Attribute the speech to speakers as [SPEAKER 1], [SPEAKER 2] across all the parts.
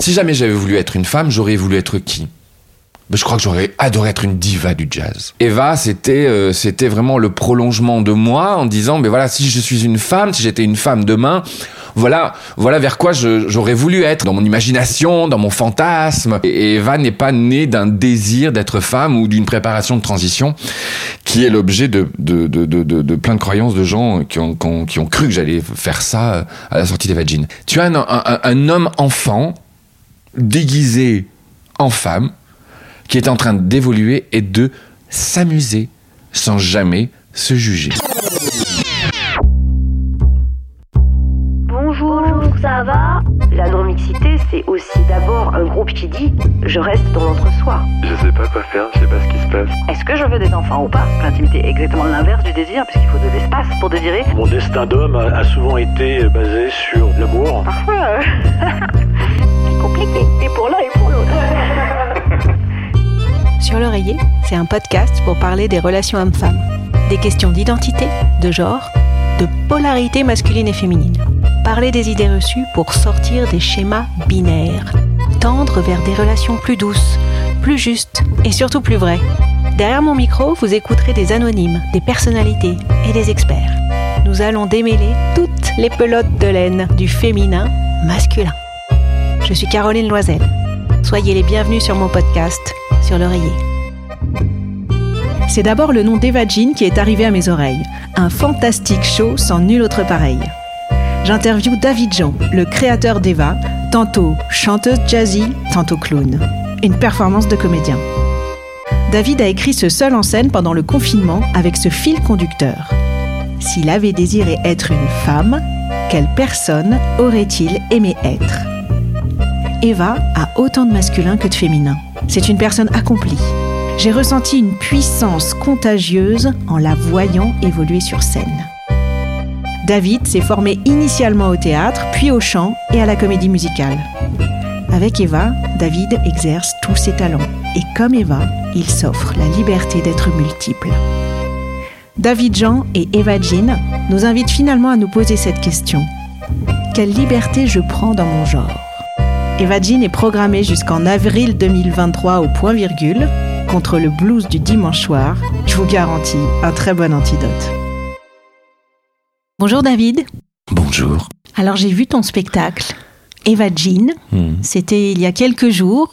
[SPEAKER 1] Si jamais j'avais voulu être une femme, j'aurais voulu être qui? Je crois que j'aurais adoré être une diva du jazz. Eva, c'était euh, c'était vraiment le prolongement de moi en disant mais voilà si je suis une femme, si j'étais une femme demain, voilà voilà vers quoi j'aurais voulu être dans mon imagination, dans mon fantasme. Et Eva n'est pas née d'un désir d'être femme ou d'une préparation de transition qui est l'objet de de, de, de, plein de croyances de gens qui ont, qui ont, cru que j'allais faire ça à la sortie des vagines. Tu as un, un homme enfant déguisé en femme qui est en train d'évoluer et de s'amuser sans jamais se juger.
[SPEAKER 2] Bonjour, ça va? La non-mixité, c'est aussi d'abord un groupe qui dit je reste dans l'entre-soi.
[SPEAKER 3] Je sais pas quoi faire, je sais pas ce qui se passe.
[SPEAKER 2] Est-ce que je veux des enfants ou pas? L'intimité est exactement l'inverse du désir, puisqu'il faut de l'espace pour désirer.
[SPEAKER 3] Mon destin d'homme a souvent été basé sur l'amour.
[SPEAKER 2] Parfois, euh, c'est compliqué. Et pour l'un et pour l'autre.
[SPEAKER 4] Sur l'oreiller, c'est un podcast pour parler des relations hommes-femmes, des questions d'identité, de genre, de polarité masculine et féminine. Parler des idées reçues pour sortir des schémas binaires, tendre vers des relations plus douces, plus justes et surtout plus vraies. Derrière mon micro, vous écouterez des anonymes, des personnalités et des experts. Nous allons démêler toutes les pelotes de laine du féminin masculin. Je suis Caroline Loisel. Soyez les bienvenus sur mon podcast C'est d'abord le nom d'Eva Jean qui est arrivé à mes oreilles. Un fantastique show sans nul autre pareil. J'interviewe David Jean, le créateur d'Eva, tantôt chanteuse jazzy, tantôt clown. Une performance de comédien. David a écrit ce seul en scène pendant le confinement avec ce fil conducteur. S'il avait désiré être une femme, quelle personne aurait-il aimé être? Eva a autant de masculin que de féminin. C'est une personne accomplie. J'ai ressenti une puissance contagieuse en la voyant évoluer sur scène. David s'est formé initialement au théâtre, puis au chant et à la comédie musicale. Avec Eva, David exerce tous ses talents et comme Eva, il s'offre la liberté d'être multiple. David Jean et Eva Jean nous invitent finalement à nous poser cette question. Quelle liberté je prends dans mon genre? Eva Jean est programmée jusqu'en avril 2023 au point virgule contre le blues du dimanche soir. Je vous garantis un très bon antidote. Bonjour David.
[SPEAKER 1] Bonjour.
[SPEAKER 4] Alors j'ai vu ton spectacle Eva Jean. Hmm. C'était il y a quelques jours.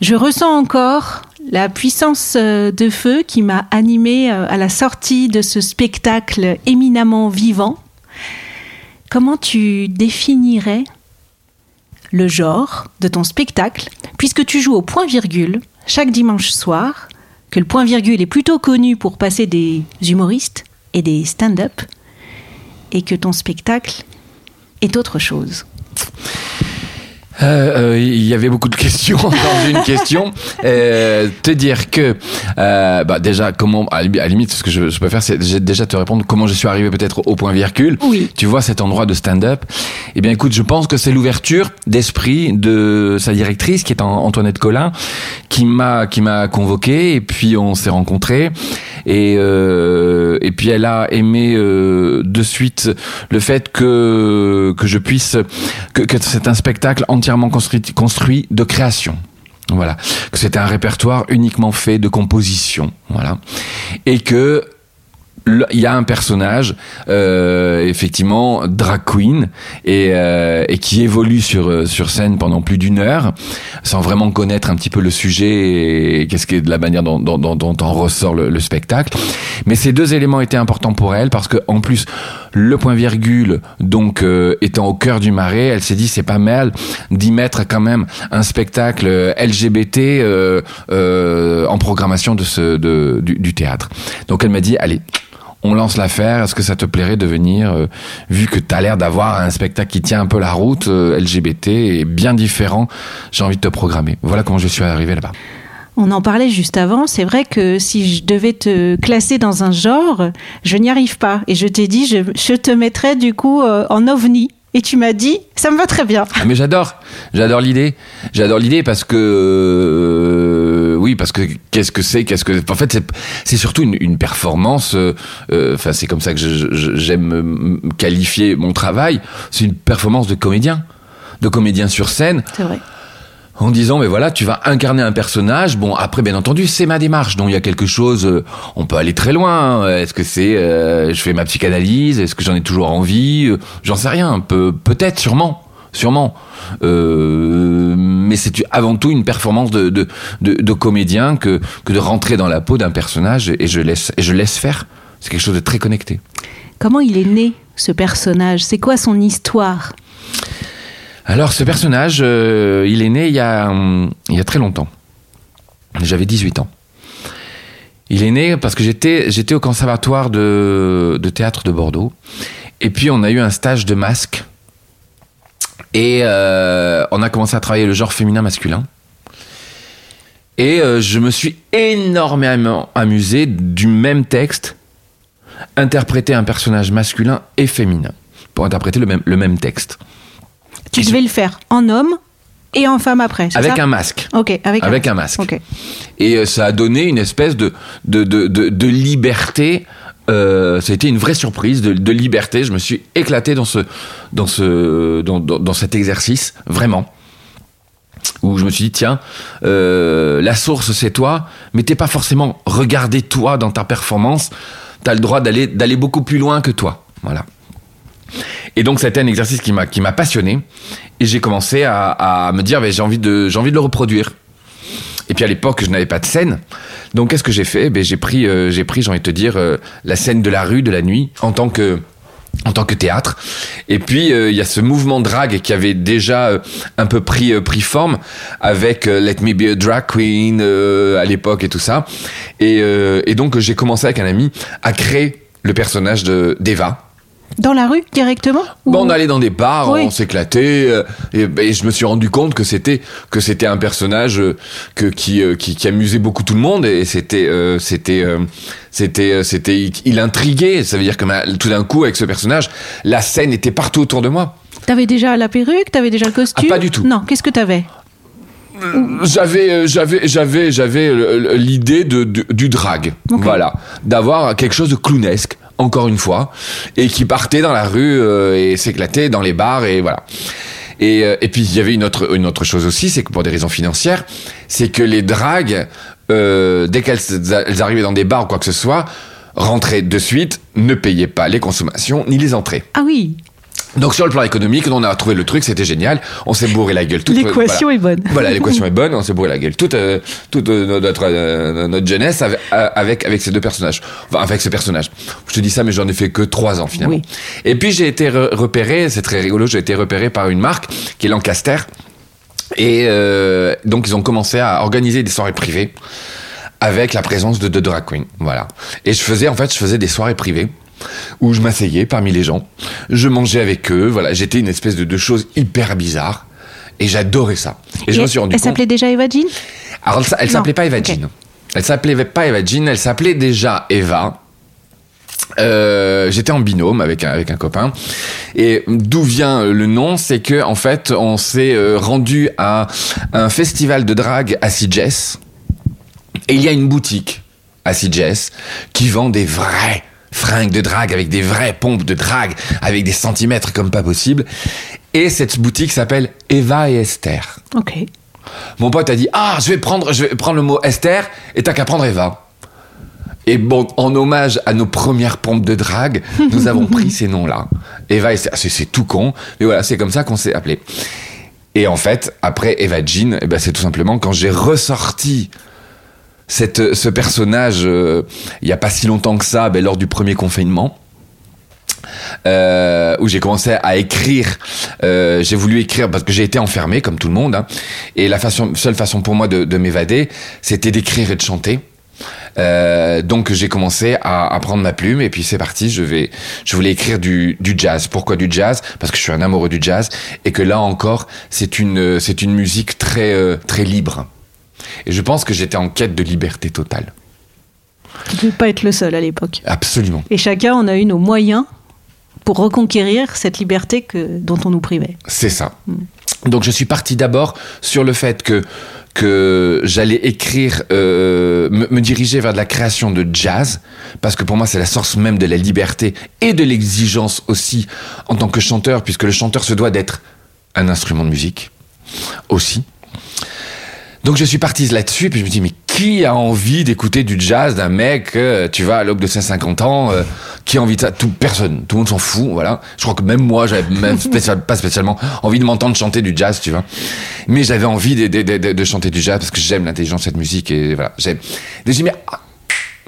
[SPEAKER 4] Je ressens encore la puissance euh, de feu qui m'a animée euh, à la sortie de ce spectacle éminemment vivant. Comment tu définirais le genre de ton spectacle, puisque tu joues au point-virgule chaque dimanche soir, que le point-virgule est plutôt connu pour passer des humoristes et des stand-up, et que ton spectacle est autre chose.
[SPEAKER 1] Euh, euh, il y avait beaucoup de questions dans une question. Euh, te dire que, euh, bah déjà, comment, à la limite, ce que je, je peux faire, c'est déjà te répondre comment je suis arrivé peut-être au point virgule.
[SPEAKER 4] Oui.
[SPEAKER 1] Tu vois cet endroit de stand-up. Eh bien, écoute, je pense que c'est l'ouverture d'esprit de sa directrice, qui est Antoinette Collin, qui m'a qui m'a convoqué et puis on s'est rencontrés et euh, et puis elle a aimé euh, de suite le fait que que je puisse que, que c'est un spectacle entièrement construit construit de création. Voilà, que c'était un répertoire uniquement fait de composition, voilà, et que il y a un personnage euh, effectivement drag queen et, euh, et qui évolue sur euh, sur scène pendant plus d'une heure sans vraiment connaître un petit peu le sujet et qu'est-ce qui est de la manière dont, dont, dont, en ressort le, le, spectacle. Mais ces deux éléments étaient importants pour elle parce que en plus le point virgule donc euh, étant au cœur du marais elle s'est dit c'est pas mal d'y mettre quand même un spectacle LGBT euh, en programmation de ce de, du, du théâtre. Donc elle m'a dit allez on lance l'affaire. Est-ce que ça te plairait de venir, euh, vu que tu as l'air d'avoir un spectacle qui tient un peu la route, euh, LGBT, et bien différent, j'ai envie de te programmer. Voilà comment je suis arrivé là-bas.
[SPEAKER 4] On en parlait juste avant. C'est vrai que si je devais te classer dans un genre, je n'y arrive pas. Et je t'ai dit, je, je, te mettrais du coup euh, en ovni. Et tu m'as dit, ça me va très bien.
[SPEAKER 1] Ah, mais j'adore, j'adore l'idée. J'adore l'idée parce que, euh, oui, parce que qu'est-ce que c'est, qu'est-ce que, en fait, c'est surtout une, une performance. Euh, enfin, c'est comme ça que j'aime qualifier mon travail. C'est une performance de comédien. de comédien sur scène
[SPEAKER 4] C'est vrai.
[SPEAKER 1] en disant mais voilà tu vas incarner un personnage bon après bien entendu c'est ma démarche donc il y a quelque chose euh, on peut aller très loin hein. est-ce que c'est euh, je fais ma psychanalyse est-ce que j'en ai toujours envie Euh, j'en sais rien Peu, peut-être sûrement sûrement Euh, mais c'est avant tout une performance de, de, de, de comédien que, que de rentrer dans la peau d'un personnage et je laisse et je laisse faire c'est quelque chose de très connecté
[SPEAKER 4] Comment il est né, ce personnage? C'est quoi son histoire?
[SPEAKER 1] Alors, ce personnage, euh, il est né il y, a, hum, il y a très longtemps. J'avais 18 ans. Il est né parce que j'étais, j'étais au conservatoire de, de théâtre de Bordeaux. Et puis, on a eu un stage de masque. Et euh, on a commencé à travailler le genre féminin-masculin. Et euh, je me suis énormément amusé du même texte, interpréter un personnage masculin et féminin, pour interpréter le même, le même texte.
[SPEAKER 4] Tu
[SPEAKER 1] Et
[SPEAKER 4] devais le faire en homme et en femme après,
[SPEAKER 1] Avec
[SPEAKER 4] ça
[SPEAKER 1] un masque.
[SPEAKER 4] Ok, avec,
[SPEAKER 1] Avec un masque.
[SPEAKER 4] Ok.
[SPEAKER 1] Et euh, ça a donné une espèce de, de, de, de liberté. Euh, ça a été une vraie surprise de, liberté. Je me suis éclaté dans, ce, dans, ce, dans, dans, cet exercice, vraiment. Où je me suis dit, tiens, euh, la source c'est toi, mais t'es pas forcément regardé toi dans ta performance. T'as le droit d'aller beaucoup plus loin que toi. Voilà. Et donc, c'était un exercice qui m'a passionné. Et j'ai commencé à, me dire, j'ai envie j'ai envie de le reproduire. Et puis à l'époque, je n'avais pas de scène. Donc qu'est-ce que j'ai fait? Ben, J'ai pris, euh, j'ai pris, j'ai envie de te dire, euh, la scène de la rue, de la nuit, en tant que en tant que théâtre. Et puis euh, il y a ce mouvement drague qui avait déjà un peu pris pris forme avec Let Me Be a Drag Queen à l'époque et tout ça. Et, et donc j'ai commencé avec un ami à créer le personnage de d'Eva.
[SPEAKER 4] Dans la rue directement Ou-
[SPEAKER 1] Bon, on allait dans des bars,
[SPEAKER 4] Oui.
[SPEAKER 1] on s'éclatait, euh, et, et je me suis rendu compte que c'était que c'était un personnage euh, que qui, euh, qui qui amusait beaucoup tout le monde et c'était c'était c'était c'était il intriguait. Ça veut dire que ma- tout d'un coup avec ce personnage, la scène était partout autour de moi.
[SPEAKER 4] T'avais déjà la perruque, t'avais déjà le costume
[SPEAKER 1] Ah, pas du tout.
[SPEAKER 4] Non, qu'est-ce que t'avais?
[SPEAKER 1] J'avais j'avais j'avais j'avais l'idée de, du- du drag, voilà, d'avoir quelque chose de clownesque encore une fois et qui partait dans la rue euh, et s'éclatait dans les bars et voilà. Et, euh, et puis il y avait une autre une autre chose aussi, c'est que pour des raisons financières, c'est que les dragues euh, dès qu'elles elles arrivaient dans des bars ou quoi que ce soit, rentraient de suite, ne payaient pas les consommations ni les entrées.
[SPEAKER 4] Ah oui,
[SPEAKER 1] Donc sur le plan économique, on a trouvé le truc, c'était génial. On s'est bourré la gueule toute
[SPEAKER 4] l'équation
[SPEAKER 1] voilà.
[SPEAKER 4] est bonne.
[SPEAKER 1] Voilà, l'équation est bonne, on s'est bourré la gueule toute, euh, toute euh, notre, euh, notre jeunesse avec, euh, avec, avec ces deux personnages. Enfin, avec ce personnage. Je te dis ça, mais j'en ai fait que trois ans finalement.
[SPEAKER 4] Oui.
[SPEAKER 1] Et puis j'ai été re- repéré, c'est très rigolo, j'ai été repéré par une marque qui est Lancaster. Et euh, donc ils ont commencé à organiser des soirées privées avec la présence de deux drag queens. Voilà. Et je faisais, en fait, je faisais des soirées privées où je m'asseyais parmi les gens, je mangeais avec eux, voilà, j'étais une espèce de, de chose hyper bizarre. Et j'adorais ça. Et, je me suis rendu
[SPEAKER 4] elle
[SPEAKER 1] compte.
[SPEAKER 4] s'appelait déjà Eva Jean?
[SPEAKER 1] Alors, elle, elle s'appelait pas Eva. Jean. Elle s'appelait pas Eva Jean, elle s'appelait déjà Eva. Euh, j'étais en binôme avec un, avec un copain et d'où vient le nom? C'est que en fait on s'est euh, rendu à un festival de drague à Sitges et il y a une boutique à Sitges qui vend des vrais fringues de drague avec des vraies pompes de drague avec des centimètres comme pas possible et cette boutique s'appelle Eva et Esther
[SPEAKER 4] Ok.
[SPEAKER 1] mon pote a dit Ah, je vais prendre, je vais prendre le mot Esther et t'as qu'à prendre Eva. Et bon, en hommage à nos premières pompes de drague, nous avons pris ces noms-là. Eva et Esther, c'est c'est tout con, mais voilà, c'est comme ça qu'on s'est appelé. Et en fait, après Eva Jean, eh ben, c'est tout simplement quand j'ai ressorti cette, ce personnage euh, il y a pas si longtemps que ça, ben, lors du premier confinement. Euh, où j'ai commencé à écrire. Euh, j'ai voulu écrire parce que j'ai été enfermé comme tout le monde. hein. et la seule façon pour moi de, de m'évader, c'était d'écrire et de chanter. Euh, donc j'ai commencé à, prendre ma plume et puis c'est parti. Je vais, je voulais écrire du, du jazz. Pourquoi du jazz? Parce que je suis un amoureux du jazz et que là encore, c'est une, c'est une musique très, euh, très libre. Et je pense que j'étais en quête de liberté totale.
[SPEAKER 4] Tu ne devais pas être le seul à l'époque.
[SPEAKER 1] Absolument.
[SPEAKER 4] Et chacun, on a eu nos moyens pour reconquérir cette liberté que, dont on nous privait.
[SPEAKER 1] C'est ça. Donc je suis parti d'abord sur le fait que que j'allais écrire, euh, me, me diriger vers de la création de jazz, parce que pour moi c'est la source même de la liberté et de l'exigence aussi en tant que chanteur, puisque le chanteur se doit d'être un instrument de musique aussi. Donc je suis parti là-dessus, puis je me dis, mais qui a envie d'écouter du jazz d'un mec, euh, tu vois, à l'aube de ses 50 ans, euh, qui a envie de ça? Tout, Personne, tout le monde s'en fout, voilà. Je crois que même moi, j'avais même spécial- pas spécialement envie de m'entendre chanter du jazz, tu vois. Mais j'avais envie de, de- de- de- chanter du jazz parce que j'aime l'intelligence de cette musique et voilà. Je dis, mais, ah,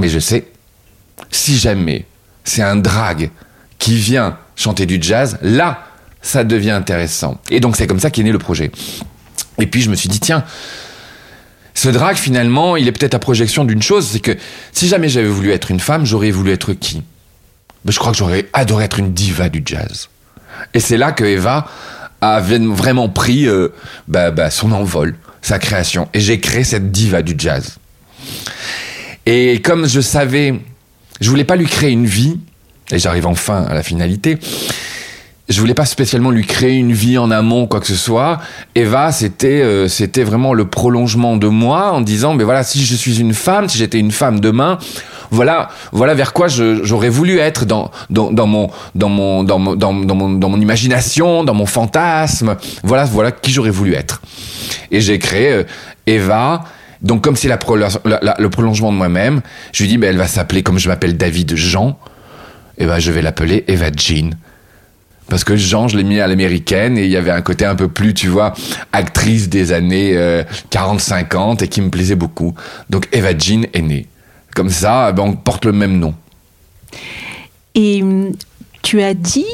[SPEAKER 1] mais je sais, si jamais c'est un drag qui vient chanter du jazz, là, ça devient intéressant. Et donc c'est comme ça qu'est né le projet. Et puis je me suis dit, tiens, ce drag finalement, il est peut-être à projection d'une chose, c'est que si jamais j'avais voulu être une femme, j'aurais voulu être qui? Ben, Je crois que j'aurais adoré être une diva du jazz. Et c'est là que Eva a vraiment pris euh, bah, bah, son envol, sa création. Et j'ai créé cette diva du jazz. Et comme je savais, je voulais pas lui créer une vie, et j'arrive enfin à la finalité, je voulais pas spécialement lui créer une vie en amont quoi que ce soit. Eva, c'était euh, c'était vraiment le prolongement de moi en disant mais voilà si je suis une femme, si j'étais une femme demain, voilà voilà vers quoi j'aurais voulu être dans dans, mon dans mon dans mon dans, mon dans mon imagination, dans mon fantasme. Voilà voilà qui j'aurais voulu être. Et j'ai créé euh, Eva. Donc comme c'est la, le prolongement de moi-même, je lui dis mais elle va s'appeler comme je m'appelle David Jean. Et ben je vais l'appeler Eva Jean. Parce que Jean, je l'ai mis à l'américaine et il y avait un côté un peu plus, tu vois, actrice des années euh, 40-50 et qui me plaisait beaucoup. Donc Eva Jean est née. Comme ça, ben, on porte le même nom.
[SPEAKER 4] Et hum, tu as dit,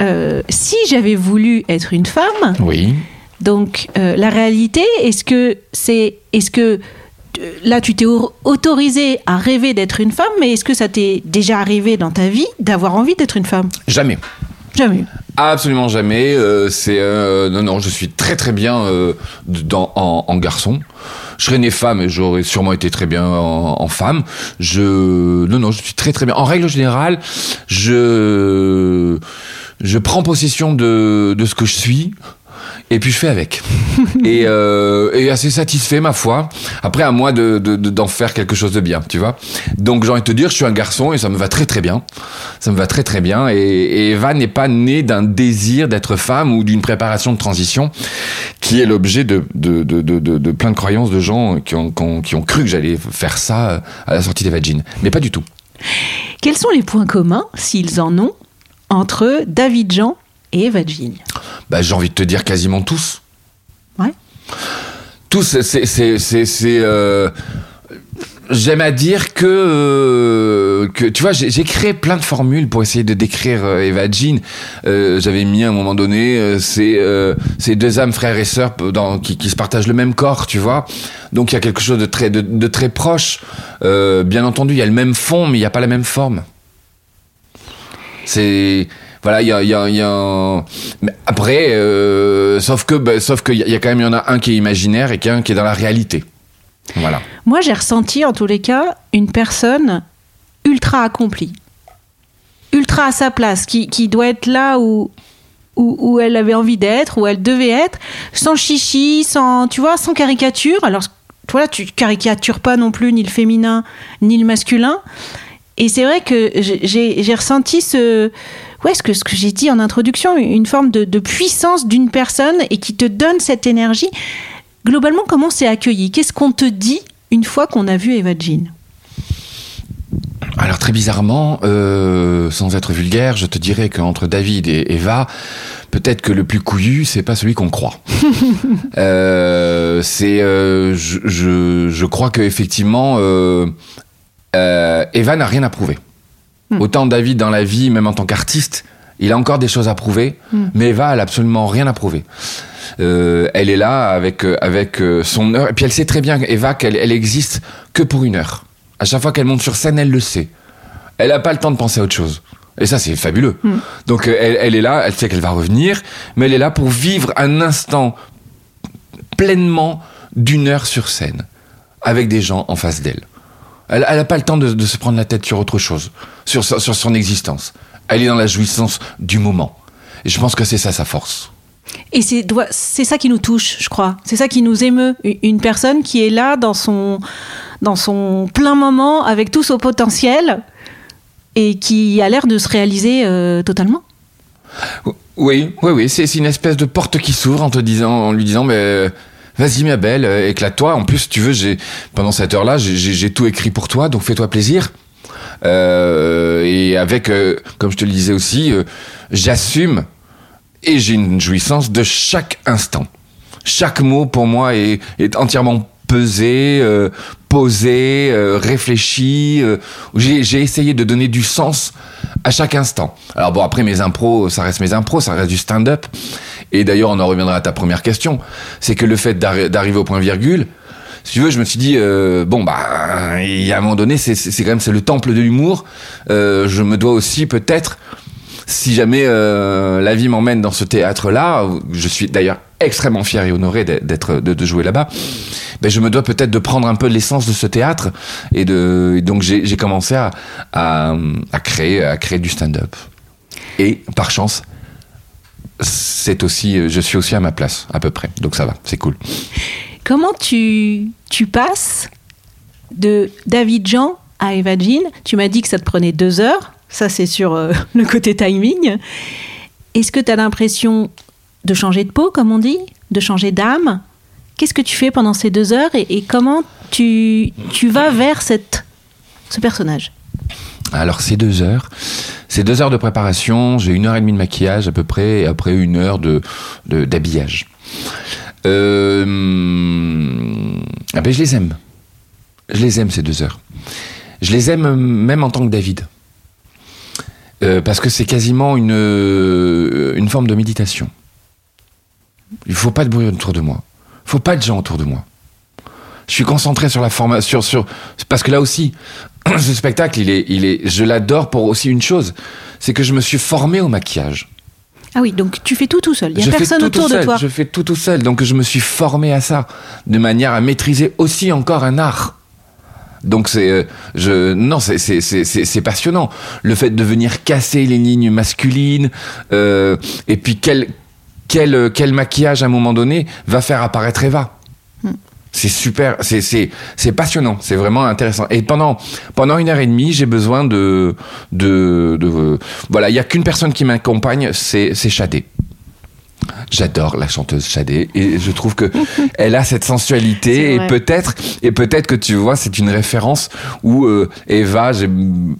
[SPEAKER 4] euh, si j'avais voulu être une femme,
[SPEAKER 1] Oui.
[SPEAKER 4] donc euh, la réalité, est-ce que c'est, est-ce que euh, là tu t'es au- autorisé à rêver d'être une femme, mais est-ce que ça t'est déjà arrivé dans ta vie d'avoir envie d'être une femme?
[SPEAKER 1] Jamais.
[SPEAKER 4] Jamais.
[SPEAKER 1] Absolument jamais. euh, c'est euh, non non, je suis très très bien euh, dans, en, garçon. Je serais né femme et j'aurais sûrement été très bien en, en femme. Je non non, je suis très très bien. En règle générale, je je prends possession de de ce que je suis. Et puis je fais avec. et, euh, et assez satisfait, ma foi. Après, à moi de, de- de- d'en faire quelque chose de bien, tu vois. Donc j'ai envie de te dire, je suis un garçon et ça me va très très bien. Ça me va très très bien. Et, et Eva n'est pas née d'un désir d'être femme ou d'une préparation de transition qui est l'objet de, de, de, plein de croyances de gens qui ont, qui ont, qui ont cru que j'allais faire ça euh, à la sortie d'Eva Jean. Mais pas du tout.
[SPEAKER 4] Quels sont les points communs, s'ils en ont, entre David Jean et Eva Jean?
[SPEAKER 1] Bah, j'ai envie de te dire quasiment tous.
[SPEAKER 4] Ouais.
[SPEAKER 1] Tous, c'est, c'est, c'est, c'est, c'est, euh, j'aime à dire que, euh, que tu vois, j'ai, j'ai créé plein de formules pour essayer de décrire euh, Eva Jean. Euh, j'avais mis à un moment donné, euh, c'est, euh, c'est deux âmes frères et sœurs dans, qui, qui se partagent le même corps, tu vois. Donc il y a quelque chose de très, de, de très proche. Euh, bien entendu, il y a le même fond, mais il n'y a pas la même forme. C'est voilà, il y a, y a, un- mais après, euh, sauf que, bah, sauf qu'il y, y a quand même, y en a un qui est imaginaire et qu'un qui est dans la réalité. Voilà.
[SPEAKER 4] Moi, j'ai ressenti, en tous les cas, une personne ultra accomplie, ultra à sa place, qui, qui doit être là où, où, elle avait envie d'être, où elle devait être, sans chichi, sans, tu vois, sans caricature. Alors, toi, tu caricatures pas non plus ni le féminin, ni le masculin. Et c'est vrai que j'ai ressenti ce, ouais, ce que, ce que j'ai dit en introduction, une forme de, de puissance d'une personne et qui te donne cette énergie. Globalement, comment c'est accueilli? Qu'est-ce qu'on te dit une fois qu'on a vu Eva Jean?
[SPEAKER 1] Alors très bizarrement, euh, sans être vulgaire, je te dirais qu'entre David et Eva, peut-être que le plus couillu, c'est pas celui qu'on croit. euh, c'est, euh, je, je, je crois que effectivement, Eva n'a rien à prouver. Autant David dans la vie, même en tant qu'artiste, il a encore des choses à prouver, mais Eva, elle a absolument rien à prouver. Euh, elle est là avec euh, avec euh, son heure, et puis elle sait très bien, Eva, qu'elle elle existe que pour une heure. À chaque fois qu'elle monte sur scène, elle le sait. Elle n'a pas le temps de penser à autre chose. Et ça, c'est fabuleux. Donc, euh, elle, elle est là, elle sait qu'elle va revenir, mais elle est là pour vivre un instant pleinement d'une heure sur scène, avec des gens en face d'elle. Elle n'a pas le temps de, de se prendre la tête sur autre chose, sur, son existence. Elle est dans la jouissance du moment. Et je pense que c'est ça sa force.
[SPEAKER 4] Et c'est ça qui nous touche, je crois. C'est ça qui nous émeut. Une personne qui est là dans son, dans son plein moment, avec tout son potentiel, et qui a l'air de se réaliser euh, totalement.
[SPEAKER 1] Oui, oui, oui, c'est c'est une espèce de porte qui s'ouvre en te disant, en lui disant, mais vas-y ma belle, euh, éclate-toi. En plus, tu veux, j'ai pendant cette heure-là, j'ai- tout écrit pour toi, donc fais-toi plaisir. Euh, et avec, euh, comme je te le disais aussi, j'assume et j'ai une jouissance de chaque instant. Chaque mot pour moi est, est entièrement pesé, posé, réfléchi. j'ai j'ai essayé de donner du sens à chaque instant. Alors bon, après mes impros, ça reste mes impros, ça reste du stand-up. Et d'ailleurs, on en reviendra à ta première question. C'est que le fait d'arri- d'arriver au point virgule, si tu veux, je me suis dit euh, bon bah y a un moment donné, c'est quand même c'est le temple de l'humour. Euh, je me dois aussi peut-être si jamais euh, la vie m'emmène dans ce théâtre-là, je suis d'ailleurs extrêmement fier et honoré d'être- de, jouer là-bas. Ben, je me dois peut-être de prendre un peu l'essence de ce théâtre et de et donc j'ai commencé à, à à créer à créer du stand-up. Et par chance, c'est aussi je suis aussi à ma place à peu près. Donc ça va, c'est cool.
[SPEAKER 4] Comment tu, tu passes de David Jean à Eva Jean? Tu m'as dit que ça te prenait deux heures. Ça, c'est sur euh, le côté timing. Est-ce que tu as l'impression de changer de peau, comme on dit? De changer d'âme? Qu'est-ce que tu fais pendant ces deux heures et, et comment tu, tu vas vers cette, ce personnage?
[SPEAKER 1] Alors c'est deux heures. C'est deux heures de préparation. J'ai une heure et demie de maquillage à peu près, et après une heure d'habillage. Euh, ah ben je les aime. Je les aime ces deux heures. Je les aime même en tant que David. Euh, parce que c'est quasiment une, euh, une forme de méditation. Il faut pas de bruit autour de moi. Faut pas de gens autour de moi. Je suis concentré sur la formation, sur, parce que là aussi, ce spectacle, il est, il est, je l'adore pour aussi une chose, c'est que je me suis formé au maquillage.
[SPEAKER 4] Ah oui, donc tu fais tout tout seul. Il n'y a personne
[SPEAKER 1] tout
[SPEAKER 4] autour
[SPEAKER 1] tout
[SPEAKER 4] de toi.
[SPEAKER 1] Je fais tout tout seul, donc je me suis formé à ça, de manière à maîtriser aussi encore un art. Donc c'est, euh, je, non, c'est c'est c'est c'est c'est passionnant. Le fait de venir casser les lignes masculines, euh, et puis quel quel quel maquillage à un moment donné va faire apparaître Eva. C'est super, c'est c'est c'est passionnant, c'est vraiment intéressant. Et pendant pendant une heure et demie, j'ai besoin de de de voilà, il y a qu'une personne qui m'accompagne, c'est c'est Chadé. J'adore la chanteuse Chadé et je trouve que elle a cette sensualité et peut-être et peut-être que tu vois c'est une référence où euh, Eva j'ai euh,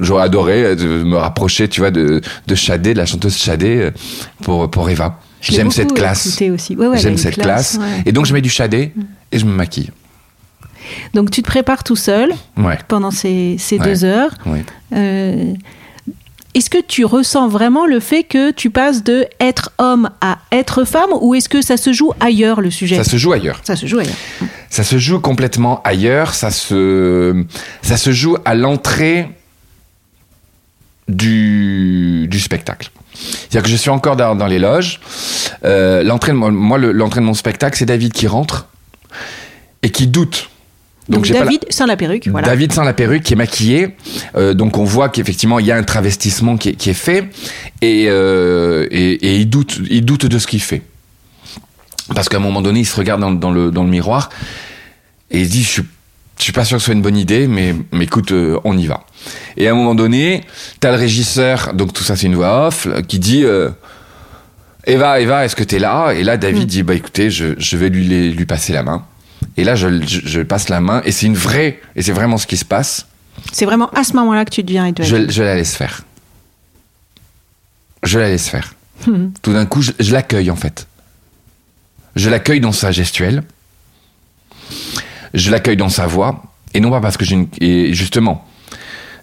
[SPEAKER 1] j'aurais adoré euh, de me rapprocher tu vois de de Chadé de la chanteuse Chadé euh, pour pour Eva. J'aime cette classe.
[SPEAKER 4] aussi. Ouais, ouais,
[SPEAKER 1] J'aime cette classe,
[SPEAKER 4] ouais.
[SPEAKER 1] et donc je mets du Chadé et je me maquille.
[SPEAKER 4] Donc tu te prépares tout seul
[SPEAKER 1] Ouais.
[SPEAKER 4] pendant ces, ces
[SPEAKER 1] Ouais.
[SPEAKER 4] deux heures.
[SPEAKER 1] Ouais.
[SPEAKER 4] Euh, est-ce que tu ressens vraiment le fait que tu passes de être homme à être femme ou est-ce que ça se joue ailleurs le sujet?
[SPEAKER 1] Ça se joue ailleurs.
[SPEAKER 4] Ça se joue ailleurs.
[SPEAKER 1] Ça se joue complètement ailleurs. Ça se, ça se joue à l'entrée du, du spectacle. C'est-à-dire que je suis encore dans, dans les loges. Euh, l'entrée de moi, le- l'entrée de mon spectacle, c'est David qui rentre et qui doute.
[SPEAKER 4] Donc,
[SPEAKER 1] la-
[SPEAKER 4] David sans la perruque, voilà.
[SPEAKER 1] David sans la perruque qui est maquillé. Euh, donc on voit qu'effectivement il y a un travestissement qui est, qui est fait et, euh, et, et il doute, il doute de ce qu'il fait. Parce qu'à un moment donné, il se regarde dans, dans le, dans le miroir et il se dit je suis, je suis pas sûr que ce soit une bonne idée, mais, mais écoute, euh, on y va. Et à un moment donné, t'as le régisseur, donc tout ça c'est une voix off, qui dit Eva, Eva, est-ce que t'es là? Et là, David dit bah écoutez, je, je vais lui, lui passer la main. Et là, je, je, je passe la main et c'est une vraie, et c'est vraiment ce qui se passe.
[SPEAKER 4] C'est vraiment à ce moment-là que tu deviens.
[SPEAKER 1] Je, je la laisse faire. Je la laisse faire. Tout d'un coup, je, je l'accueille en fait. Je l'accueille dans sa gestuelle. Je l'accueille dans sa voix. Et non pas parce que j'ai une. Et justement,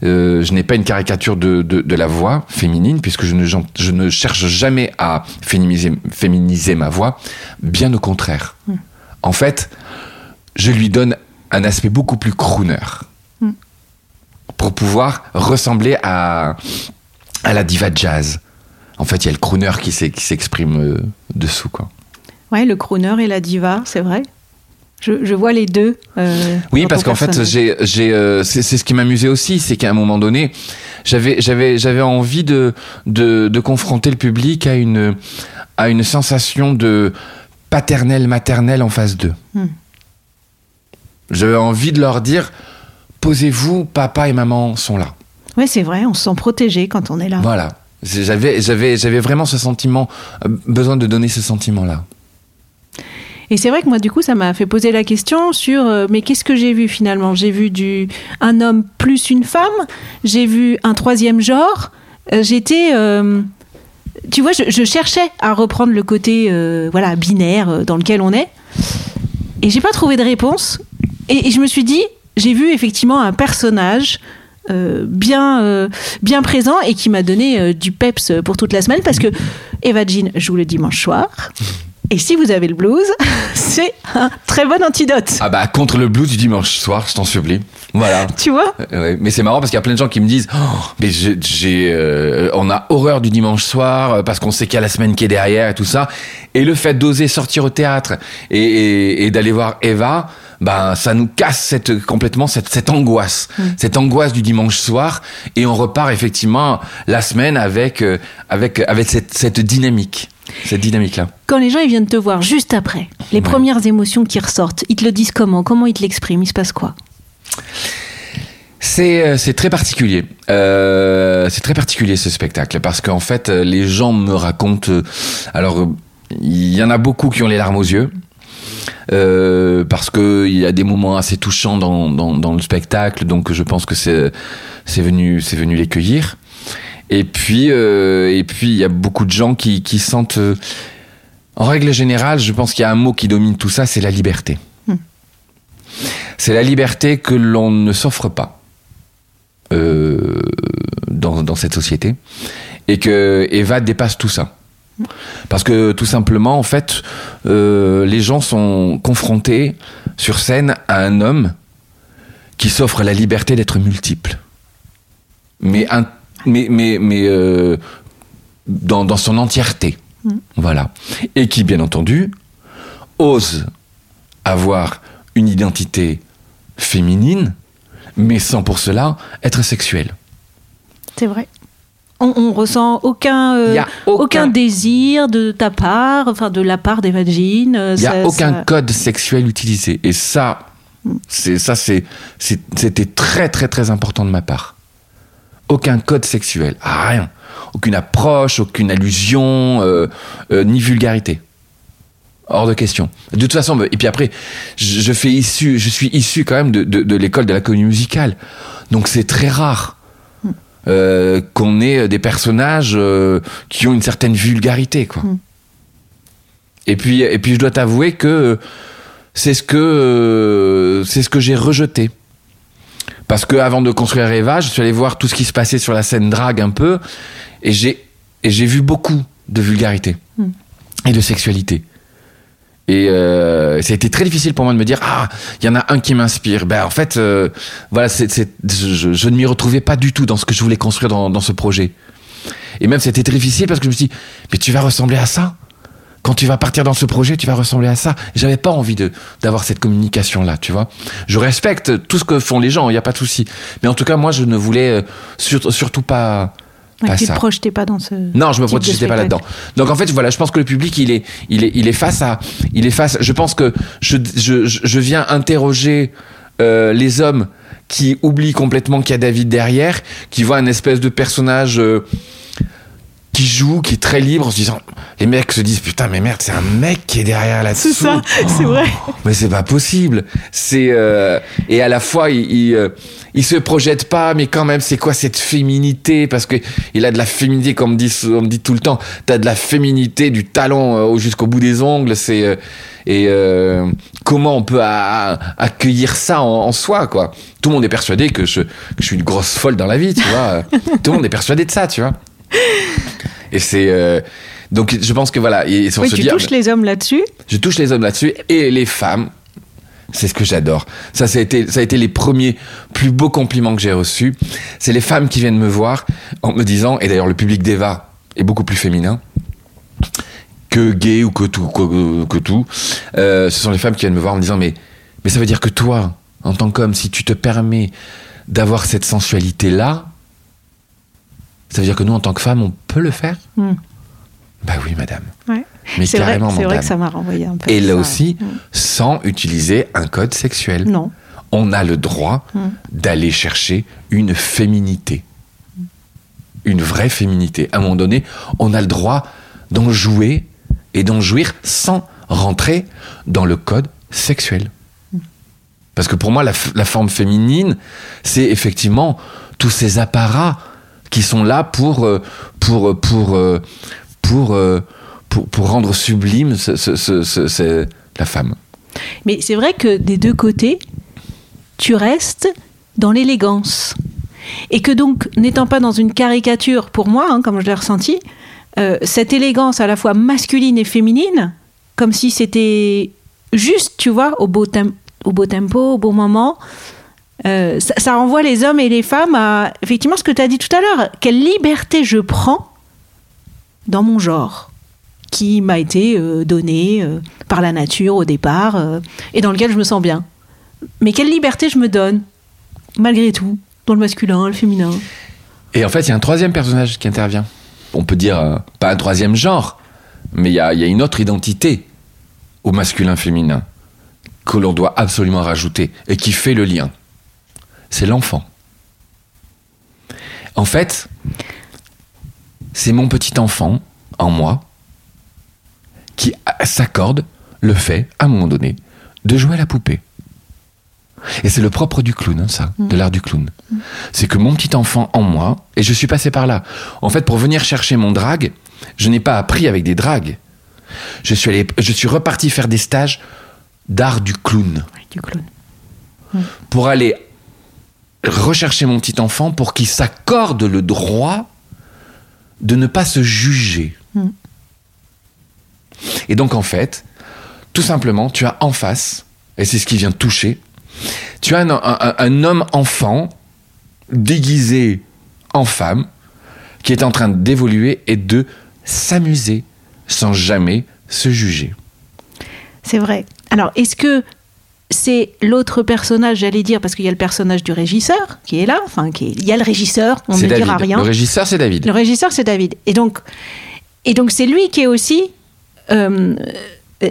[SPEAKER 1] euh, je n'ai pas une caricature de, de, de la voix féminine, puisque je ne, je ne cherche jamais à féminiser, féminiser ma voix. Bien au contraire. En fait, je lui donne un aspect beaucoup plus crooner pour pouvoir ressembler à, à la diva jazz. En fait, il y a le crooner qui s'exprime euh, dessous, quoi.
[SPEAKER 4] Ouais, le crooner et la diva, c'est vrai. Je, je vois les deux. euh,
[SPEAKER 1] Oui, parce qu'en fait, j'ai, j'ai, euh, c'est, c'est ce qui m'amusait aussi, c'est qu'à un moment donné, j'avais, j'avais, j'avais envie de, de, de confronter le public à une, à une sensation de paternel, maternel en phase 2.
[SPEAKER 4] Hmm.
[SPEAKER 1] J'avais envie de leur dire, posez-vous, papa et maman sont là.
[SPEAKER 4] Ouais, c'est vrai, on se sent protégé quand on est là.
[SPEAKER 1] Voilà. J'avais, j'avais, j'avais vraiment ce sentiment, euh, besoin de donner ce sentiment-là.
[SPEAKER 4] Et c'est vrai que moi, du coup, ça m'a fait poser la question sur euh, mais qu'est-ce que j'ai vu finalement? J'ai vu du un homme plus une femme. J'ai vu un troisième genre. Euh, J'étais, euh, tu vois, je, cherchais à reprendre le côté voilà binaire dans lequel on est, et j'ai pas trouvé de réponse. Et, je me suis dit, j'ai vu effectivement un personnage. bien, bien présent et qui m'a donné du peps pour toute la semaine parce que Eva Jean joue le dimanche soir et si vous avez le blues, c'est un très bon antidote.
[SPEAKER 1] Ah bah contre le blues du dimanche soir, je t'en supplie. Voilà.
[SPEAKER 4] Tu vois?
[SPEAKER 1] Euh, ouais. Mais c'est marrant parce qu'il y a plein de gens qui me disent oh, mais j'ai euh, on a horreur du dimanche soir euh, parce qu'on sait qu'il y a la semaine qui est derrière et tout ça et le fait d'oser sortir au théâtre et, et- et d'aller voir Eva ben ça nous casse cette complètement cette, cette angoisse cette angoisse du dimanche soir et on repart effectivement la semaine avec euh, avec avec cette, cette dynamique cette dynamique là
[SPEAKER 4] Quand les gens ils viennent te voir juste après, les premières émotions qui ressortent, ils te le disent comment? Comment ils te l'expriment Il se passe quoi?
[SPEAKER 1] C'est euh, c'est très particulier. Euh, c'est très particulier ce spectacle parce qu'en fait euh, les gens me racontent. alors il y en a beaucoup qui ont les larmes aux yeux. Euh, parce que il y a des moments assez touchants dans, dans, dans le spectacle, donc je pense que c'est c'est venu c'est venu les cueillir. Et puis euh, et puis il y a beaucoup de gens qui qui sentent. euh, en règle générale, je pense qu'il y a un mot qui domine tout ça, c'est la liberté. C'est la liberté que l'on ne s'offre pas euh, dans, dans cette société et que Eva dépasse tout ça. Parce que tout simplement, en fait, euh, les gens sont confrontés sur scène à un homme qui s'offre la liberté d'être multiple. Mais, un, mais, mais, mais euh, dans, dans son entièreté. Voilà. Et qui, bien entendu, ose avoir une identité féminine, mais sans pour cela être sexuelle.
[SPEAKER 4] C'est vrai. On, on ressent aucun, euh, aucun...
[SPEAKER 1] aucun-
[SPEAKER 4] désir de ta part, enfin de la part d'Eva Jean. euh,
[SPEAKER 1] Il n'y a aucun
[SPEAKER 4] ça-
[SPEAKER 1] code sexuel utilisé. Et ça, c'est ça, c'est c'est- c'était très très très important de ma part. Aucun code sexuel, rien, aucune approche, aucune allusion, euh, euh, ni vulgarité. Hors de question. De toute façon, et puis après, je, je fais issu, je suis issu quand même de, de, de l'école de la comédie musicale, donc c'est très rare. euh, qu'on ait des personnages euh, qui ont une certaine vulgarité, quoi. Et puis, et puis je dois t'avouer que c'est ce que euh, c'est ce que j'ai rejeté. Parce que avant de construire Eva, je suis allé voir tout ce qui se passait sur la scène drague un peu, et j'ai et j'ai vu beaucoup de vulgarité et de sexualité. Et euh, ça a été très difficile pour moi de me dire ah il y en a un qui m'inspire. Ben en fait euh, voilà c'est c'est- je, je ne m'y retrouvais pas du tout dans ce que je voulais construire dans, dans ce projet. Et même c'était très difficile parce que je me suis dit mais tu vas ressembler à ça? Quand tu vas partir dans ce projet, tu vas ressembler à ça. J'avais pas envie de d'avoir cette communication là, tu vois. Je respecte tout ce que font les gens, il y a pas de souci. Mais en tout cas, moi, je ne voulais euh, sur- surtout pas
[SPEAKER 4] Ouais,
[SPEAKER 1] pas
[SPEAKER 4] tu
[SPEAKER 1] ça.
[SPEAKER 4] te projetais pas dans ce.
[SPEAKER 1] Non, je me projetais pas là-dedans. Donc en fait, voilà, je pense que le public, il est, il est, il est face à, il est face. Je pense que je, je, je je viens interroger euh, les hommes qui oublient complètement qu'il y a David derrière, qui voient un espèce de personnage euh, qui joue, qui est très libre, en se disant, les mecs se disent putain, mais merde, c'est un mec qui est derrière là-dessous.
[SPEAKER 4] C'est ça, c'est vrai.
[SPEAKER 1] Mais c'est pas possible. C'est euh, et à la fois il, il, euh, il se projette pas, mais quand même c'est quoi cette féminité? Parce que il a de la féminité, comme on me dit, on me dit tout le temps. T'as de la féminité du talon euh, jusqu'au bout des ongles. C'est euh, et euh, comment on peut a- a- accueillir ça en, en soi quoi? Tout le monde est persuadé que je, que je suis une grosse folle dans la vie, tu vois? Tout le monde est persuadé de ça, tu vois? Et c'est euh, donc je pense que voilà. Et,
[SPEAKER 4] Oui, tu
[SPEAKER 1] ah,
[SPEAKER 4] touches les hommes là-dessus?
[SPEAKER 1] je touche les hommes là-dessus et les femmes. C'est ce que j'adore. Ça, ça a été, ça a été les premiers plus beaux compliments que j'ai reçus. C'est les femmes qui viennent me voir en me disant, et d'ailleurs le public d'Eva est beaucoup plus féminin que gay ou que tout, que, que tout. Euh, ce sont les femmes qui viennent me voir en me disant, mais, mais ça veut dire que toi, en tant qu'homme, si tu te permets d'avoir cette sensualité-là, ça veut dire que nous, en tant que femmes, on peut le faire
[SPEAKER 4] Hmm.
[SPEAKER 1] Bah oui, madame.
[SPEAKER 4] Ouais.
[SPEAKER 1] Mais
[SPEAKER 4] C'est vrai,
[SPEAKER 1] carrément,
[SPEAKER 4] c'est vrai que ça m'a renvoyé un peu.
[SPEAKER 1] Et là
[SPEAKER 4] ça.
[SPEAKER 1] aussi,
[SPEAKER 4] Mm.
[SPEAKER 1] sans utiliser un code sexuel.
[SPEAKER 4] Non.
[SPEAKER 1] On a le droit
[SPEAKER 4] Mm.
[SPEAKER 1] d'aller chercher une féminité. une vraie féminité. À un moment donné, on a le droit d'en jouer et d'en jouir sans rentrer dans le code sexuel. Parce que pour moi, la forme féminine, c'est effectivement tous ces apparats qui sont là pour, euh, pour, euh, pour, euh, pour, pour rendre sublime la femme.
[SPEAKER 4] Mais c'est vrai que des deux côtés, tu restes dans l'élégance. Et que donc, n'étant pas dans une caricature, pour moi, hein, comme je l'ai ressenti, cette élégance à la fois masculine et féminine, comme si c'était juste, tu vois, au beau, au beau tempo, au bon moment, euh, ça, renvoie les hommes et les femmes à, effectivement, ce que tu as dit tout à l'heure, quelle liberté je prends dans mon genre qui m'a été euh, donné euh, par la nature au départ et dans lequel je me sens bien. Mais quelle liberté je me donne, malgré tout, dans le masculin, le féminin?
[SPEAKER 1] Et en fait, il y a un troisième personnage qui intervient. On peut dire, pas un troisième genre, mais il y a, il y a une autre identité au masculin-féminin que l'on doit absolument rajouter et qui fait le lien. C'est l'enfant. En fait, c'est mon petit enfant en moi qui s'accorde le fait, à un moment donné, de jouer à la poupée. Et c'est le propre du clown, hein, ça, de l'art du clown. C'est que mon petit enfant en moi, et je suis passé par là. En fait, pour venir chercher mon drag, je n'ai pas appris avec des dragues. Je suis, allé, je suis reparti faire des stages d'art du clown
[SPEAKER 4] Du clown.
[SPEAKER 1] pour aller rechercher mon petit enfant pour qu'il s'accorde le droit de ne pas se juger.
[SPEAKER 4] Mm.
[SPEAKER 1] Et donc en fait, tout simplement, tu as en face, et c'est ce qui vient toucher, tu as un, un- un homme enfant déguisé en femme qui est en train d'évoluer et de s'amuser sans jamais se juger.
[SPEAKER 4] C'est vrai. Alors, est-ce que c'est l'autre personnage, j'allais dire, parce qu'il y a le personnage du régisseur qui est là, enfin, qui est- il y a le régisseur, on ne dira rien.
[SPEAKER 1] Le régisseur, c'est David.
[SPEAKER 4] Le régisseur, c'est David. Et donc, et donc c'est lui qui est aussi. euh,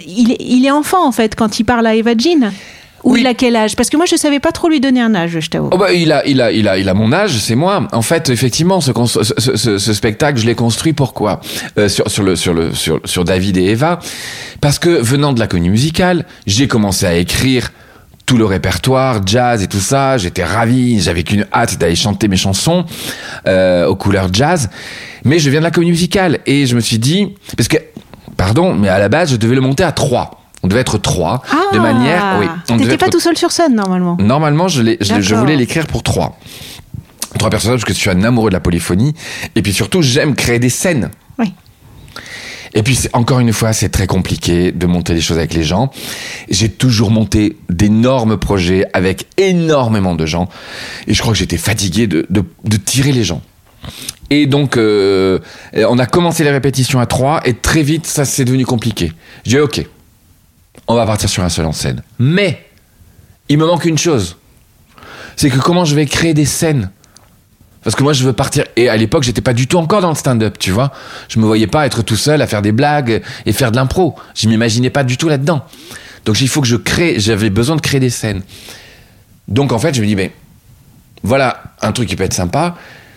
[SPEAKER 4] il, est, il est enfant, en fait, quand il parle à Eva Jean. Ou
[SPEAKER 1] Oui.
[SPEAKER 4] il a quel âge? Parce que moi, je savais pas trop lui donner un âge, je t'avoue.
[SPEAKER 1] Oh bah, il, a, il, a, il, a, il a mon âge, c'est moi. En fait, effectivement, ce, ce, ce- ce- spectacle, je l'ai construit pourquoi? Euh, sur, sur, le, sur, le, sur, sur David et Eva. Parce que venant de la comédie musicale, j'ai commencé à écrire tout le répertoire, jazz et tout ça. J'étais ravi, j'avais qu'une hâte d'aller chanter mes chansons euh, aux couleurs jazz. Mais je viens de la comédie musicale et je me suis dit, parce que, pardon, mais à la base, je devais le monter à trois. On devait être trois, de manière... Oui, on devait
[SPEAKER 4] Ah, T'étais
[SPEAKER 1] être
[SPEAKER 4] pas tout seul sur scène, normalement.
[SPEAKER 1] Normalement, je, voulais l'écrire pour trois. Trois personnages, parce que je suis un amoureux de la polyphonie. Et puis surtout, j'aime créer des scènes.
[SPEAKER 4] Oui.
[SPEAKER 1] Et puis, encore une fois, c'est très compliqué de monter des choses avec les gens. J'ai toujours monté d'énormes projets avec énormément de gens. Et je crois que j'étais fatigué de, de, de tirer les gens. Et donc, euh, on a commencé les répétitions à trois, et très vite, ça c'est devenu compliqué. J'ai dit, ok, on va partir sur un seul en scène. Mais, il me manque une chose. C'est que comment je vais créer des scènes? Parce que moi, je veux partir. Et à l'époque, j'étais pas du tout encore dans le stand-up, tu vois. Je me voyais pas être tout seul à faire des blagues et faire de l'impro. Je m'imaginais pas du tout là-dedans. Donc, il faut que je crée. J'avais besoin de créer des scènes. Donc, en fait, je me dis, mais voilà un truc qui peut être sympa.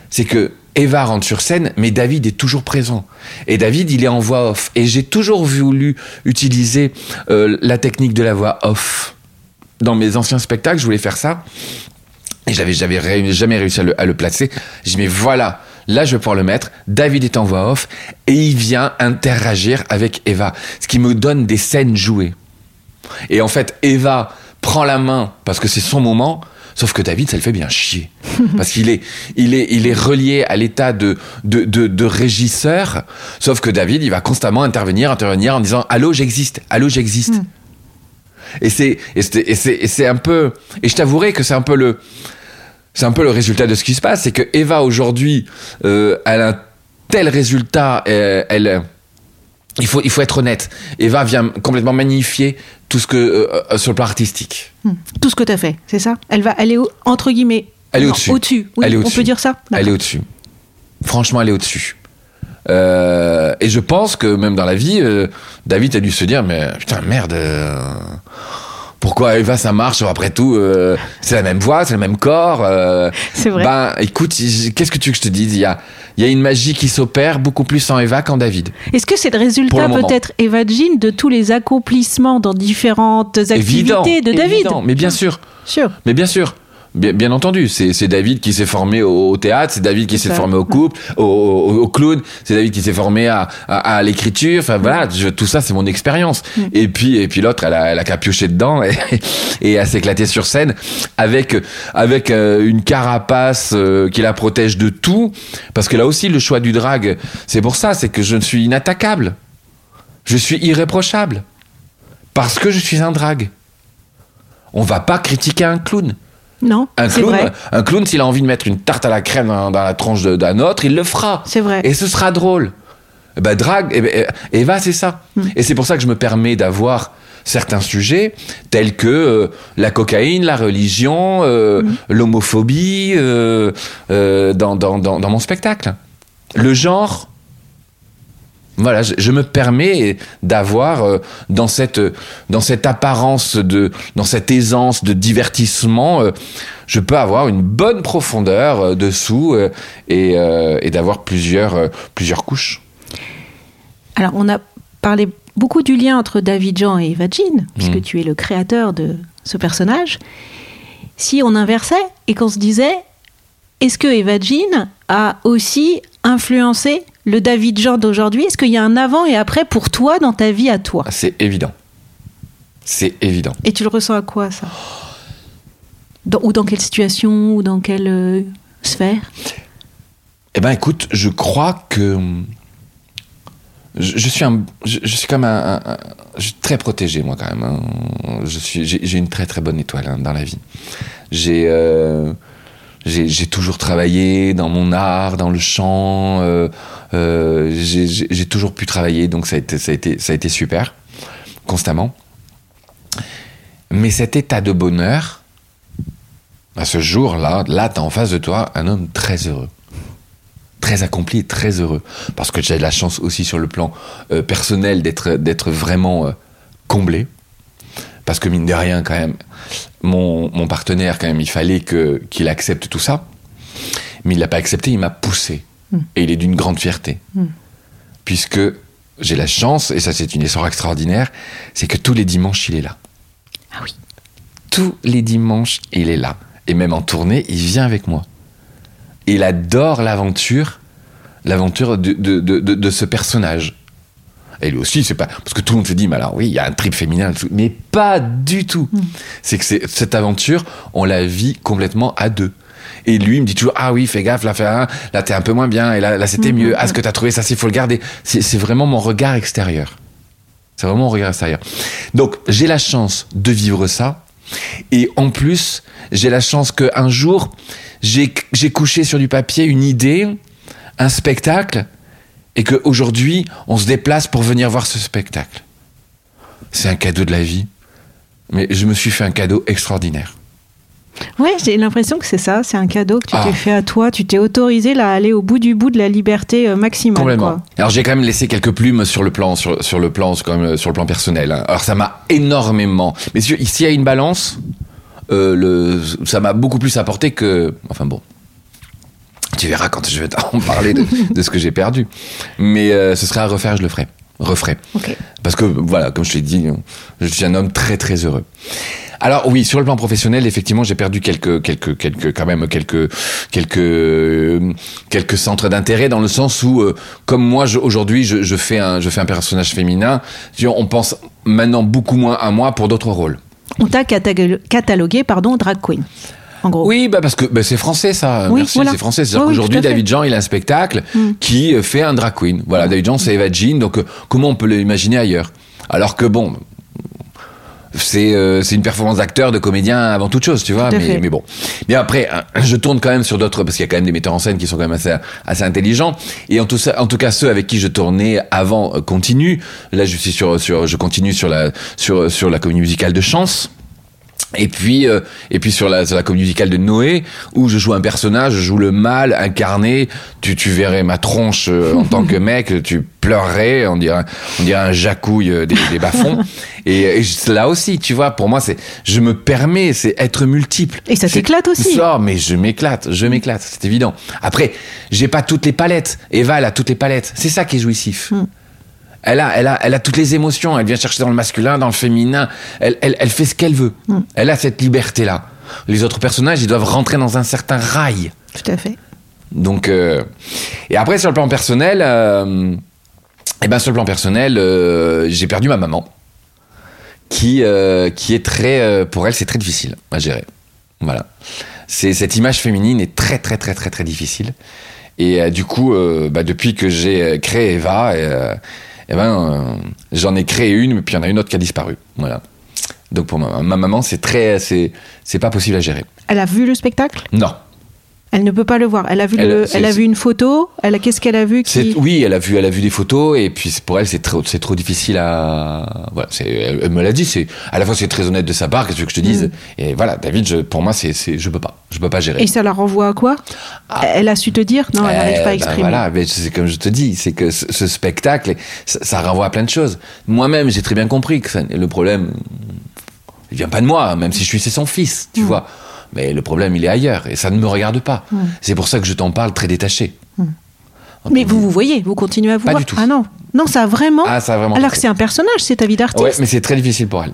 [SPEAKER 1] C'est que Eva rentre sur scène, mais David est toujours présent. Et David, il est en voix off. Et j'ai toujours voulu utiliser euh, la technique de la voix off. Dans mes anciens spectacles, je voulais faire ça. Et j'avais, jamais réussi à le, à le placer. J'ai dit, mais voilà, là, je vais pouvoir le mettre. David est en voix off et il vient interagir avec Eva. Ce qui me donne des scènes jouées. Et en fait, Eva prend la main parce que c'est son moment. Sauf que David, ça le fait bien chier. Parce qu'il est, il est, il est relié à l'état de, de, de, de régisseur. Sauf que David, il va constamment intervenir, intervenir en disant Allô, j'existe. Allô, j'existe. Et c'est, et c'est, et c'est, et c'est un peu, et je t'avouerai que c'est un peu le, c'est un peu le résultat de ce qui se passe, c'est que Eva aujourd'hui, euh, elle a un tel résultat, euh, elle, il faut, il faut être honnête. Eva vient complètement magnifier tout ce que euh, euh, sur le plan artistique.
[SPEAKER 4] Hmm. Tout ce que tu as fait, c'est ça? Elle va, elle est au- entre guillemets.
[SPEAKER 1] Elle est au-dessus.
[SPEAKER 4] Oui,
[SPEAKER 1] Elle est
[SPEAKER 4] on
[SPEAKER 1] au-dessus.
[SPEAKER 4] peut dire ça?
[SPEAKER 1] Elle est au-dessus. Franchement, elle est au-dessus. Euh, et je pense que même dans la vie, euh, David a dû se dire mais putain merde, Pourquoi Eva ça marche Après tout, euh, c'est la même voix, c'est le même corps. euh,
[SPEAKER 4] C'est vrai.
[SPEAKER 1] Ben, écoute, qu'est-ce que tu veux que je te dise? Il y a, il y a une magie qui s'opère beaucoup plus en Eva qu'en David.
[SPEAKER 4] Est-ce que c'est le résultat peut-être, Eva Jean, de tous les accomplissements dans différentes activités
[SPEAKER 1] Évident,
[SPEAKER 4] de David?
[SPEAKER 1] Évident, mais bien sûr.
[SPEAKER 4] Sûr.
[SPEAKER 1] Mais bien sûr. Bien, bien entendu, c'est David qui s'est formé au, au théâtre, c'est David qui s'est formé au couple, au, au, au clown, c'est David qui s'est formé à, à, à l'écriture. Enfin voilà, je- tout ça c'est mon expérience.
[SPEAKER 4] Mm.
[SPEAKER 1] Et puis et puis l'autre, elle a, elle a qu'à piocher dedans et, et à s'éclater sur scène avec avec euh, une carapace euh, qui la protège de tout. Parce que là aussi, le choix du drag, c'est pour ça, c'est que je suis inattaquable, je suis irréprochable parce que je suis un drag. On va pas critiquer un clown.
[SPEAKER 4] Non,
[SPEAKER 1] Un clown,
[SPEAKER 4] vrai.
[SPEAKER 1] un clown, s'il a envie de mettre une tarte à la crème dans, dans la tranche de- d'un autre, il le fera.
[SPEAKER 4] C'est vrai.
[SPEAKER 1] Et ce sera drôle. Eh Ben, drag, eh ben, eh, Eva, c'est ça.
[SPEAKER 4] Hmm.
[SPEAKER 1] Et c'est pour ça que je me permets d'avoir certains sujets tels que euh, la cocaïne, la religion, euh,
[SPEAKER 4] Hmm.
[SPEAKER 1] l'homophobie euh, euh, dans, dans, dans, dans mon spectacle. Le genre, voilà, je, je me permets d'avoir euh, dans cette dans cette apparence de dans cette aisance de divertissement, euh, je peux avoir une bonne profondeur euh, dessous euh, et, euh, et d'avoir plusieurs euh, plusieurs couches.
[SPEAKER 4] Alors, on a parlé beaucoup du lien entre David Jean et Eva Jean, puisque
[SPEAKER 1] Mm.
[SPEAKER 4] tu es le créateur de ce personnage. Si on inversait et qu'on se disait, est-ce que Eva Jean a aussi influencé le David Jean d'aujourd'hui Est-ce qu'il y a un avant et après pour toi dans ta vie à toi?
[SPEAKER 1] C'est évident. C'est évident.
[SPEAKER 4] Et tu le ressens à quoi ça? Dans- Ou dans quelle situation Ou dans quelle euh, sphère?
[SPEAKER 1] Eh ben, écoute, je crois que je, je suis un, je, je suis comme un, un- un- je suis très protégé moi quand même. hein. Je suis, j'ai j'ai une très très bonne étoile hein, dans la vie. J'ai, euh, j'ai, toujours travaillé dans mon art, dans le chant. euh, euh, j'ai, toujours pu travailler, donc ça a été, super, constamment. Mais cet état de bonheur, à ce jour-là, là, t'as en face de toi un homme très heureux très accompli et très heureux. Parce que j'ai la chance aussi sur le plan euh, personnel d'être, vraiment comblé. Parce que mine de rien, quand même, mon, mon partenaire, quand même, il fallait que, qu'il accepte tout ça. Mais il l'a pas accepté, il m'a poussé. Et il est d'une grande fierté. Puisque j'ai la chance, et ça c'est une histoire extraordinaire, c'est que tous les dimanches, il est là.
[SPEAKER 4] Ah oui.
[SPEAKER 1] Tous les dimanches, il est là. Et même en tournée, il vient avec moi. Il adore l'aventure, l'aventure de, de, de- de ce personnage. Et lui aussi, c'est pas. Parce que tout le monde se dit, mais alors oui, il y a un trip féminin, mais pas du tout. C'est que cette aventure, on la vit complètement à deux. Et lui, il me dit toujours, ah oui, fais gaffe, là, fais, là, t'es un peu moins bien, et là, là c'était mieux. Ah, ce que t'as trouvé, ça, il faut le garder. C'est vraiment mon regard extérieur. C'est vraiment mon regard extérieur. Donc, j'ai la chance de vivre ça. Et en plus, j'ai la chance qu'un jour, j'ai couché sur du papier une idée, un spectacle, et qu'aujourd'hui, on se déplace pour venir voir ce spectacle. C'est un cadeau de la vie. Mais je me suis fait un cadeau extraordinaire.
[SPEAKER 4] Ouais, j'ai l'impression que c'est ça, c'est un cadeau que tu
[SPEAKER 1] Ah.
[SPEAKER 4] t'es fait à toi. Tu t'es autorisé là, à aller au bout du bout de la liberté euh, maximale.
[SPEAKER 1] Complètement.
[SPEAKER 4] quoi.
[SPEAKER 1] Alors j'ai quand même laissé quelques plumes sur le plan, sur, sur le plan, quand même, sur le plan personnel. hein. Alors ça m'a énormément. Mais si- s'il y a une balance, euh, le, ça m'a beaucoup plus apporté que. Enfin bon. Tu verras quand je vais t'en parler de, de ce que j'ai perdu. Mais euh, ce serait à refaire, je le ferai. Referai. Parce que voilà, comme je t'ai dit, je suis un homme très très heureux. Alors oui, sur le plan professionnel, effectivement, j'ai perdu quelques quelques quelques quand même quelques quelques euh, quelques centres d'intérêt dans le sens où euh, comme moi aujourd'hui je, je fais un je fais un personnage féminin, on pense maintenant beaucoup moins à moi pour d'autres rôles.
[SPEAKER 4] On t'a catalogué, pardon, drag queen. En gros.
[SPEAKER 1] Oui, bah parce que bah, c'est français ça.
[SPEAKER 4] Oui,
[SPEAKER 1] Merci,
[SPEAKER 4] voilà.
[SPEAKER 1] c'est français. C'est-à-dire
[SPEAKER 4] Oui,
[SPEAKER 1] qu'aujourd'hui. David Jean, il a un spectacle
[SPEAKER 4] Mm.
[SPEAKER 1] qui euh, fait un drag queen. Voilà, David Jean, c'est Eva Jean. Donc, euh, comment on peut l'imaginer ailleurs? Alors que bon, c'est euh, c'est une performance d'acteur, de comédien avant toute chose, tu vois.
[SPEAKER 4] Tout
[SPEAKER 1] Mais, bon. Mais après, hein, je tourne quand même sur d'autres parce qu'il y a quand même des metteurs en scène qui sont quand même assez assez intelligents. Et en tout ça, en tout cas, ceux avec qui je tournais avant euh, continuent. Là, je suis sur sur, je continue sur la sur sur la comédie musicale de chance Et puis, euh, et puis sur la, sur la comédie musicale de Noé, où je joue un personnage, je joue le mal incarné. Tu, tu verrais ma tronche euh, en tant que mec, tu pleurerais, on dirait, on dirait un jacouille euh, des, des bas-fonds. et, et là aussi, tu vois, pour moi, c'est, je me permets, c'est être multiple.
[SPEAKER 4] Et ça t'éclate aussi.
[SPEAKER 1] Ça, mais je m'éclate, je m'éclate, c'est évident. Après, j'ai pas toutes les palettes. Eva, elle a toutes les palettes. C'est ça qui est jouissif.
[SPEAKER 4] Hmm.
[SPEAKER 1] Elle a, elle, a, elle a toutes les émotions. Elle vient chercher dans le masculin, dans le féminin. Elle, elle, elle fait ce qu'elle veut.
[SPEAKER 4] Hmm.
[SPEAKER 1] Elle a cette liberté-là. Les autres personnages, ils doivent rentrer dans un certain rail.
[SPEAKER 4] Tout à fait.
[SPEAKER 1] Donc, euh, et après, sur le plan personnel, euh, eh ben, sur le plan personnel, euh, j'ai perdu ma maman. Qui, euh, qui est très, pour elle, c'est très difficile à gérer. Voilà. C'est, cette image féminine est très, très, très, très, très difficile. Et du coup, bah, depuis que j'ai créé Eva, eh ben, euh, j'en ai créé une, mais puis il y en a une autre qui a disparu. Voilà. Donc pour ma, ma maman, c'est très, c'est, c'est pas possible à gérer.
[SPEAKER 4] Elle a vu le spectacle?
[SPEAKER 1] Non.
[SPEAKER 4] Elle ne peut pas le voir. Elle a vu,
[SPEAKER 1] Elle-
[SPEAKER 4] le, elle a vu une photo. Elle a, qu'est-ce qu'elle a vu qui...
[SPEAKER 1] oui, elle a vu, elle a vu des photos et puis pour elle c'est trop, c'est trop difficile à. Voilà, c'est- elle, elle me l'a dit. C'est à la fois c'est très honnête de sa part. Qu'est-ce que je te dise? Et voilà, David, je, pour moi c'est, c'est, je peux pas, je peux pas gérer.
[SPEAKER 4] Et ça la renvoie à quoi? Elle a su te dire? Non, elle n'arrive
[SPEAKER 1] Eh,
[SPEAKER 4] pas à
[SPEAKER 1] ben
[SPEAKER 4] exprimer.
[SPEAKER 1] voilà, mais c'est comme je te dis, c'est que ce, ce spectacle, ça, ça renvoie à plein de choses. Moi-même, j'ai très bien compris que ça- le problème, il vient pas de moi, même si je suis c'est son fils,
[SPEAKER 4] Mm.
[SPEAKER 1] tu vois. Mais le problème, il est ailleurs et ça ne me regarde pas. C'est pour ça que je t'en parle très détaché.
[SPEAKER 4] Mais vous vous voyez, vous continuez à vous
[SPEAKER 1] Pas
[SPEAKER 4] voir.
[SPEAKER 1] du tout.
[SPEAKER 4] Ah non, non, ça a vraiment.
[SPEAKER 1] Ah, ça a vraiment
[SPEAKER 4] Alors que c'est un personnage, c'est ta vie d'artiste.
[SPEAKER 1] Ouais, mais c'est très difficile pour elle.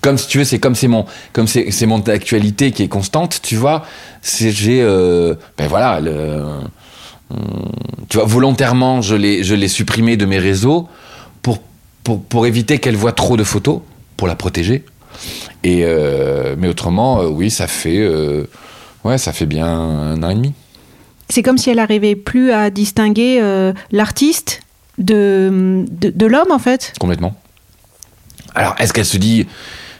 [SPEAKER 1] Comme si tu veux, c'est comme c'est mon, comme c'est, c'est mon actualité qui est constante, tu vois. C'est j'ai, euh, ben voilà, le, hum, tu vois, volontairement, je l'ai, je l'ai supprimé de mes réseaux pour, pour, pour éviter qu'elle voit trop de photos, pour la protéger. Et euh, mais autrement, euh, oui, ça fait, euh, ouais, ça fait bien un an et demi.
[SPEAKER 4] C'est comme si elle n'arrivait plus à distinguer l'artiste de, de, de l'homme, en fait.
[SPEAKER 1] Complètement. Alors, est-ce qu'elle se dit,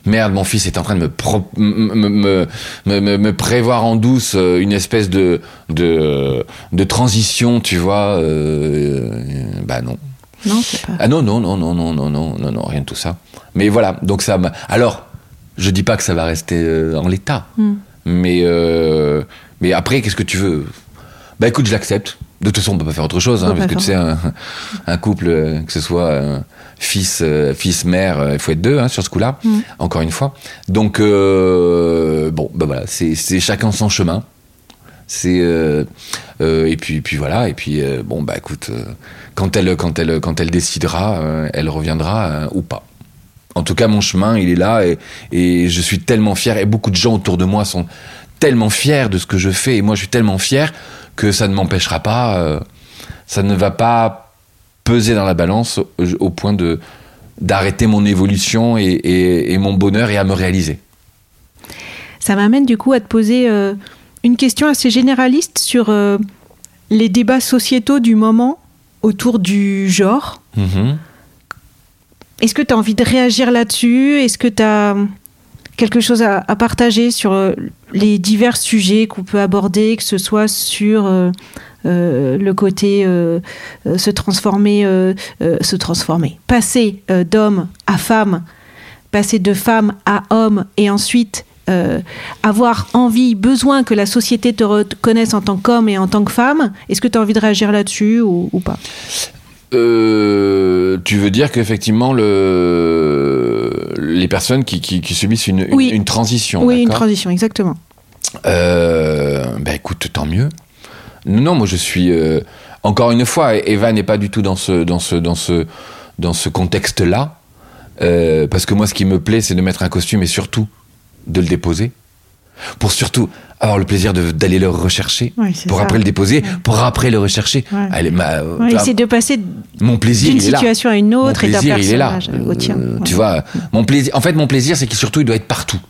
[SPEAKER 1] merde, mon fils est en train de me, pro- me, me, me, me- me prévoir en douce une espèce de, de, de transition, tu vois Bah non.
[SPEAKER 4] Non, pas.
[SPEAKER 1] Ah non, non, non, non, non, non, non, non, rien de tout ça. Mais voilà, donc ça. Alors, je dis pas que ça va rester euh, en l'état,
[SPEAKER 4] Hmm.
[SPEAKER 1] mais, euh, mais après, qu'est-ce que tu veux? Bah écoute, je l'accepte. De toute façon, on peut pas faire autre chose, hein, parce que tu sais, un, un couple, euh, que ce soit euh, fils, euh, fils, mère, euh, il faut être deux hein, sur ce coup-là,
[SPEAKER 4] Mm.
[SPEAKER 1] encore une fois. Donc, bon, bah voilà, c'est c'est chacun son chemin. C'est et puis puis voilà et puis bon bah écoute quand elle quand elle quand elle décidera elle reviendra ou pas. En tout cas mon chemin il est là et, et je suis tellement fier et beaucoup de gens autour de moi sont tellement fiers de ce que je fais et moi je suis tellement fier que ça ne m'empêchera pas euh, ça ne va pas peser dans la balance au, au point de d'arrêter mon évolution et, et, et mon bonheur et à me réaliser.
[SPEAKER 4] Ça m'amène du coup à te poser euh, une question assez généraliste sur euh, les débats sociétaux du moment autour du genre.
[SPEAKER 1] Mhm.
[SPEAKER 4] Est-ce que tu as envie de réagir là-dessus? Est-ce que tu as quelque chose à, partager sur euh, les divers sujets qu'on peut aborder, que ce soit sur euh, euh, le côté se transformer, se transformer, passer d'homme à femme, passer de femme à homme et ensuite avoir envie, besoin que la société te reconnaisse en tant qu'homme et en tant que femme? Est-ce que tu as envie de réagir là-dessus ou pas?
[SPEAKER 1] Euh, tu veux dire qu'effectivement le les personnes qui, qui, qui subissent une, une,
[SPEAKER 4] Oui.
[SPEAKER 1] une transition.
[SPEAKER 4] Oui, une transition, exactement.
[SPEAKER 1] Euh, ben écoute, tant mieux. Non, moi je suis euh, encore une fois, Eva n'est pas du tout dans ce dans ce dans ce dans ce contexte-là, parce que moi ce qui me plaît, c'est de mettre un costume et surtout de le déposer, pour surtout avoir le plaisir d'aller le rechercher, pour
[SPEAKER 4] ça.
[SPEAKER 1] après le déposer, pour après le rechercher.
[SPEAKER 4] Ouais.
[SPEAKER 1] Allez, ma-
[SPEAKER 4] de passer
[SPEAKER 1] mon plaisir,
[SPEAKER 4] d'une situation à une autre
[SPEAKER 1] mon
[SPEAKER 4] et d'un
[SPEAKER 1] plaisir, il est là.
[SPEAKER 4] personnage au tien.
[SPEAKER 1] Euh. Tu vois, mon plaisir. En fait, mon plaisir, c'est qu'il surtout, il doit être partout.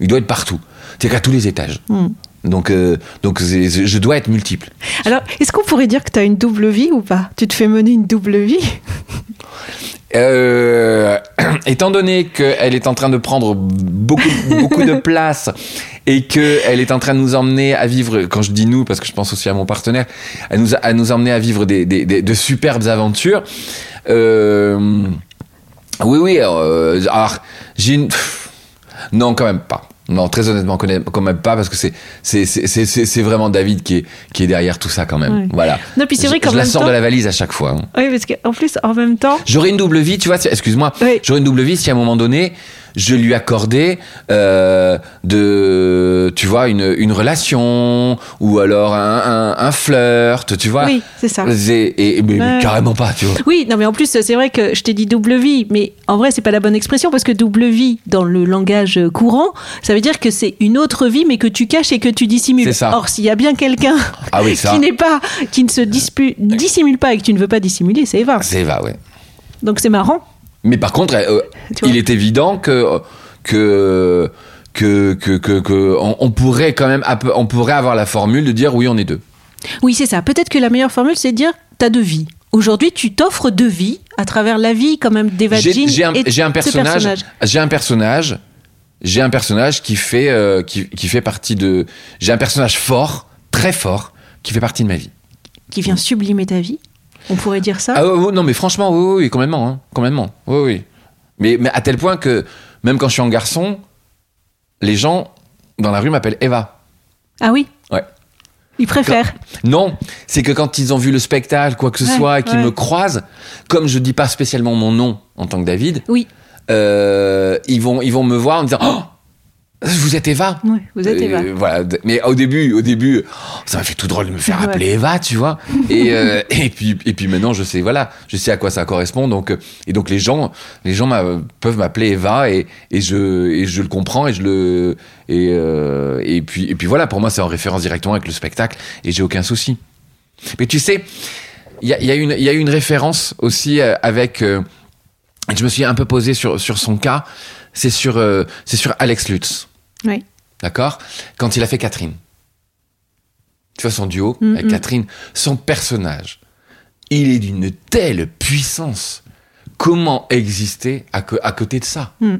[SPEAKER 1] Il doit être partout. C'est qu'à tous les étages.
[SPEAKER 4] Hmm.
[SPEAKER 1] Donc, euh, donc, je dois être multiple.
[SPEAKER 4] Alors, est-ce qu'on pourrait dire que tu as une double vie ou pas? Tu te fais mener une double vie?
[SPEAKER 1] Euh, étant donné qu'elle est en train de prendre beaucoup, beaucoup de place et qu'elle est en train de nous emmener à vivre, quand je dis nous, parce que je pense aussi à mon partenaire, à nous, à nous emmener à vivre des, des- des- de superbes aventures. Euh, oui, oui. euh, alors, j'ai une. Non, quand même pas. Non, très honnêtement, quand même- quand même pas, parce que c'est c'est c'est c'est- vraiment David qui est qui est derrière tout ça quand même.
[SPEAKER 4] Ouais.
[SPEAKER 1] Voilà.
[SPEAKER 4] Non, puis c'est
[SPEAKER 1] Je-
[SPEAKER 4] vrai qu'en
[SPEAKER 1] je la
[SPEAKER 4] même
[SPEAKER 1] sors de la valise à chaque fois. hein.
[SPEAKER 4] Oui, parce qu'en plus, en même temps,
[SPEAKER 1] J'aurais une double vie, tu vois. Excuse-moi.
[SPEAKER 4] Oui.
[SPEAKER 1] J'aurais une double vie si à un moment donné je lui accordais euh, de, tu vois, une une relation ou alors un un, un flirt, tu vois.
[SPEAKER 4] oui, c'est ça.
[SPEAKER 1] Et, et- mais, carrément pas, tu vois.
[SPEAKER 4] Oui, non, mais en plus, c'est vrai que je t'ai dit double vie, mais en vrai, c'est pas la bonne expression parce que double vie, dans le langage courant, ça veut dire que c'est une autre vie, mais que tu caches et que tu dissimules.
[SPEAKER 1] C'est ça.
[SPEAKER 4] Or, s'il y a bien quelqu'un
[SPEAKER 1] Ah oui,
[SPEAKER 4] qui n'est pas, qui ne se dissimule pas et que tu ne veux pas dissimuler, c'est Eva.
[SPEAKER 1] C'est va, ouais.
[SPEAKER 4] Donc c'est marrant.
[SPEAKER 1] Mais par contre, euh, il est évident que que que que que, que on, on pourrait quand même on pourrait avoir la formule de dire oui on est deux.
[SPEAKER 4] Oui, c'est ça. Peut-être que la meilleure formule, c'est de dire t'as deux vies. Aujourd'hui, tu t'offres deux vies à travers la vie quand même d'Eva
[SPEAKER 1] J'ai un,
[SPEAKER 4] et
[SPEAKER 1] personnage j'ai un personnage j'ai un personnage qui fait euh, qui, qui fait partie de j'ai un personnage fort très fort qui fait partie de ma vie.
[SPEAKER 4] qui vient sublimer ta vie. On pourrait dire ça.
[SPEAKER 1] Ah oui, oui, non mais franchement oui oui, oui complètement hein, complètement oui oui mais mais à tel point que même quand je suis en garçon les gens dans la rue m'appellent Eva.
[SPEAKER 4] Ah oui
[SPEAKER 1] Ouais.
[SPEAKER 4] Ils préfèrent.
[SPEAKER 1] Non, c'est que quand ils ont vu le spectacle, quoi que ce
[SPEAKER 4] Ouais,
[SPEAKER 1] soit, et qu'ils
[SPEAKER 4] ouais.
[SPEAKER 1] me croisent, comme je dis pas spécialement mon nom en tant que David,
[SPEAKER 4] Oui,
[SPEAKER 1] euh, ils vont ils vont me voir en me disant oh, vous êtes Eva.
[SPEAKER 4] oui, vous êtes Eva.
[SPEAKER 1] Euh, voilà. Mais au début, au début, ça m'a fait tout drôle de me faire
[SPEAKER 4] Ouais.
[SPEAKER 1] appeler Eva, tu vois. Et, euh, et puis et puis maintenant, je sais voilà, je sais à quoi ça correspond. Donc euh, et donc les gens les gens peuvent m'appeler Eva et et je et je le comprends et je le et euh, et puis et puis voilà, pour moi, c'est en référence directement avec le spectacle et j'ai aucun souci. Mais tu sais, il y a, y a une il y a une référence aussi avec. je me suis un peu posé sur sur son cas. C'est sur euh, c'est sur Alex Lutz.
[SPEAKER 4] Oui.
[SPEAKER 1] D'accord? Quand il a fait Catherine. Tu vois son duo
[SPEAKER 4] Mm,
[SPEAKER 1] avec
[SPEAKER 4] mm.
[SPEAKER 1] Catherine, son personnage, il est d'une telle puissance. Comment exister à, côté de ça?
[SPEAKER 4] Mm.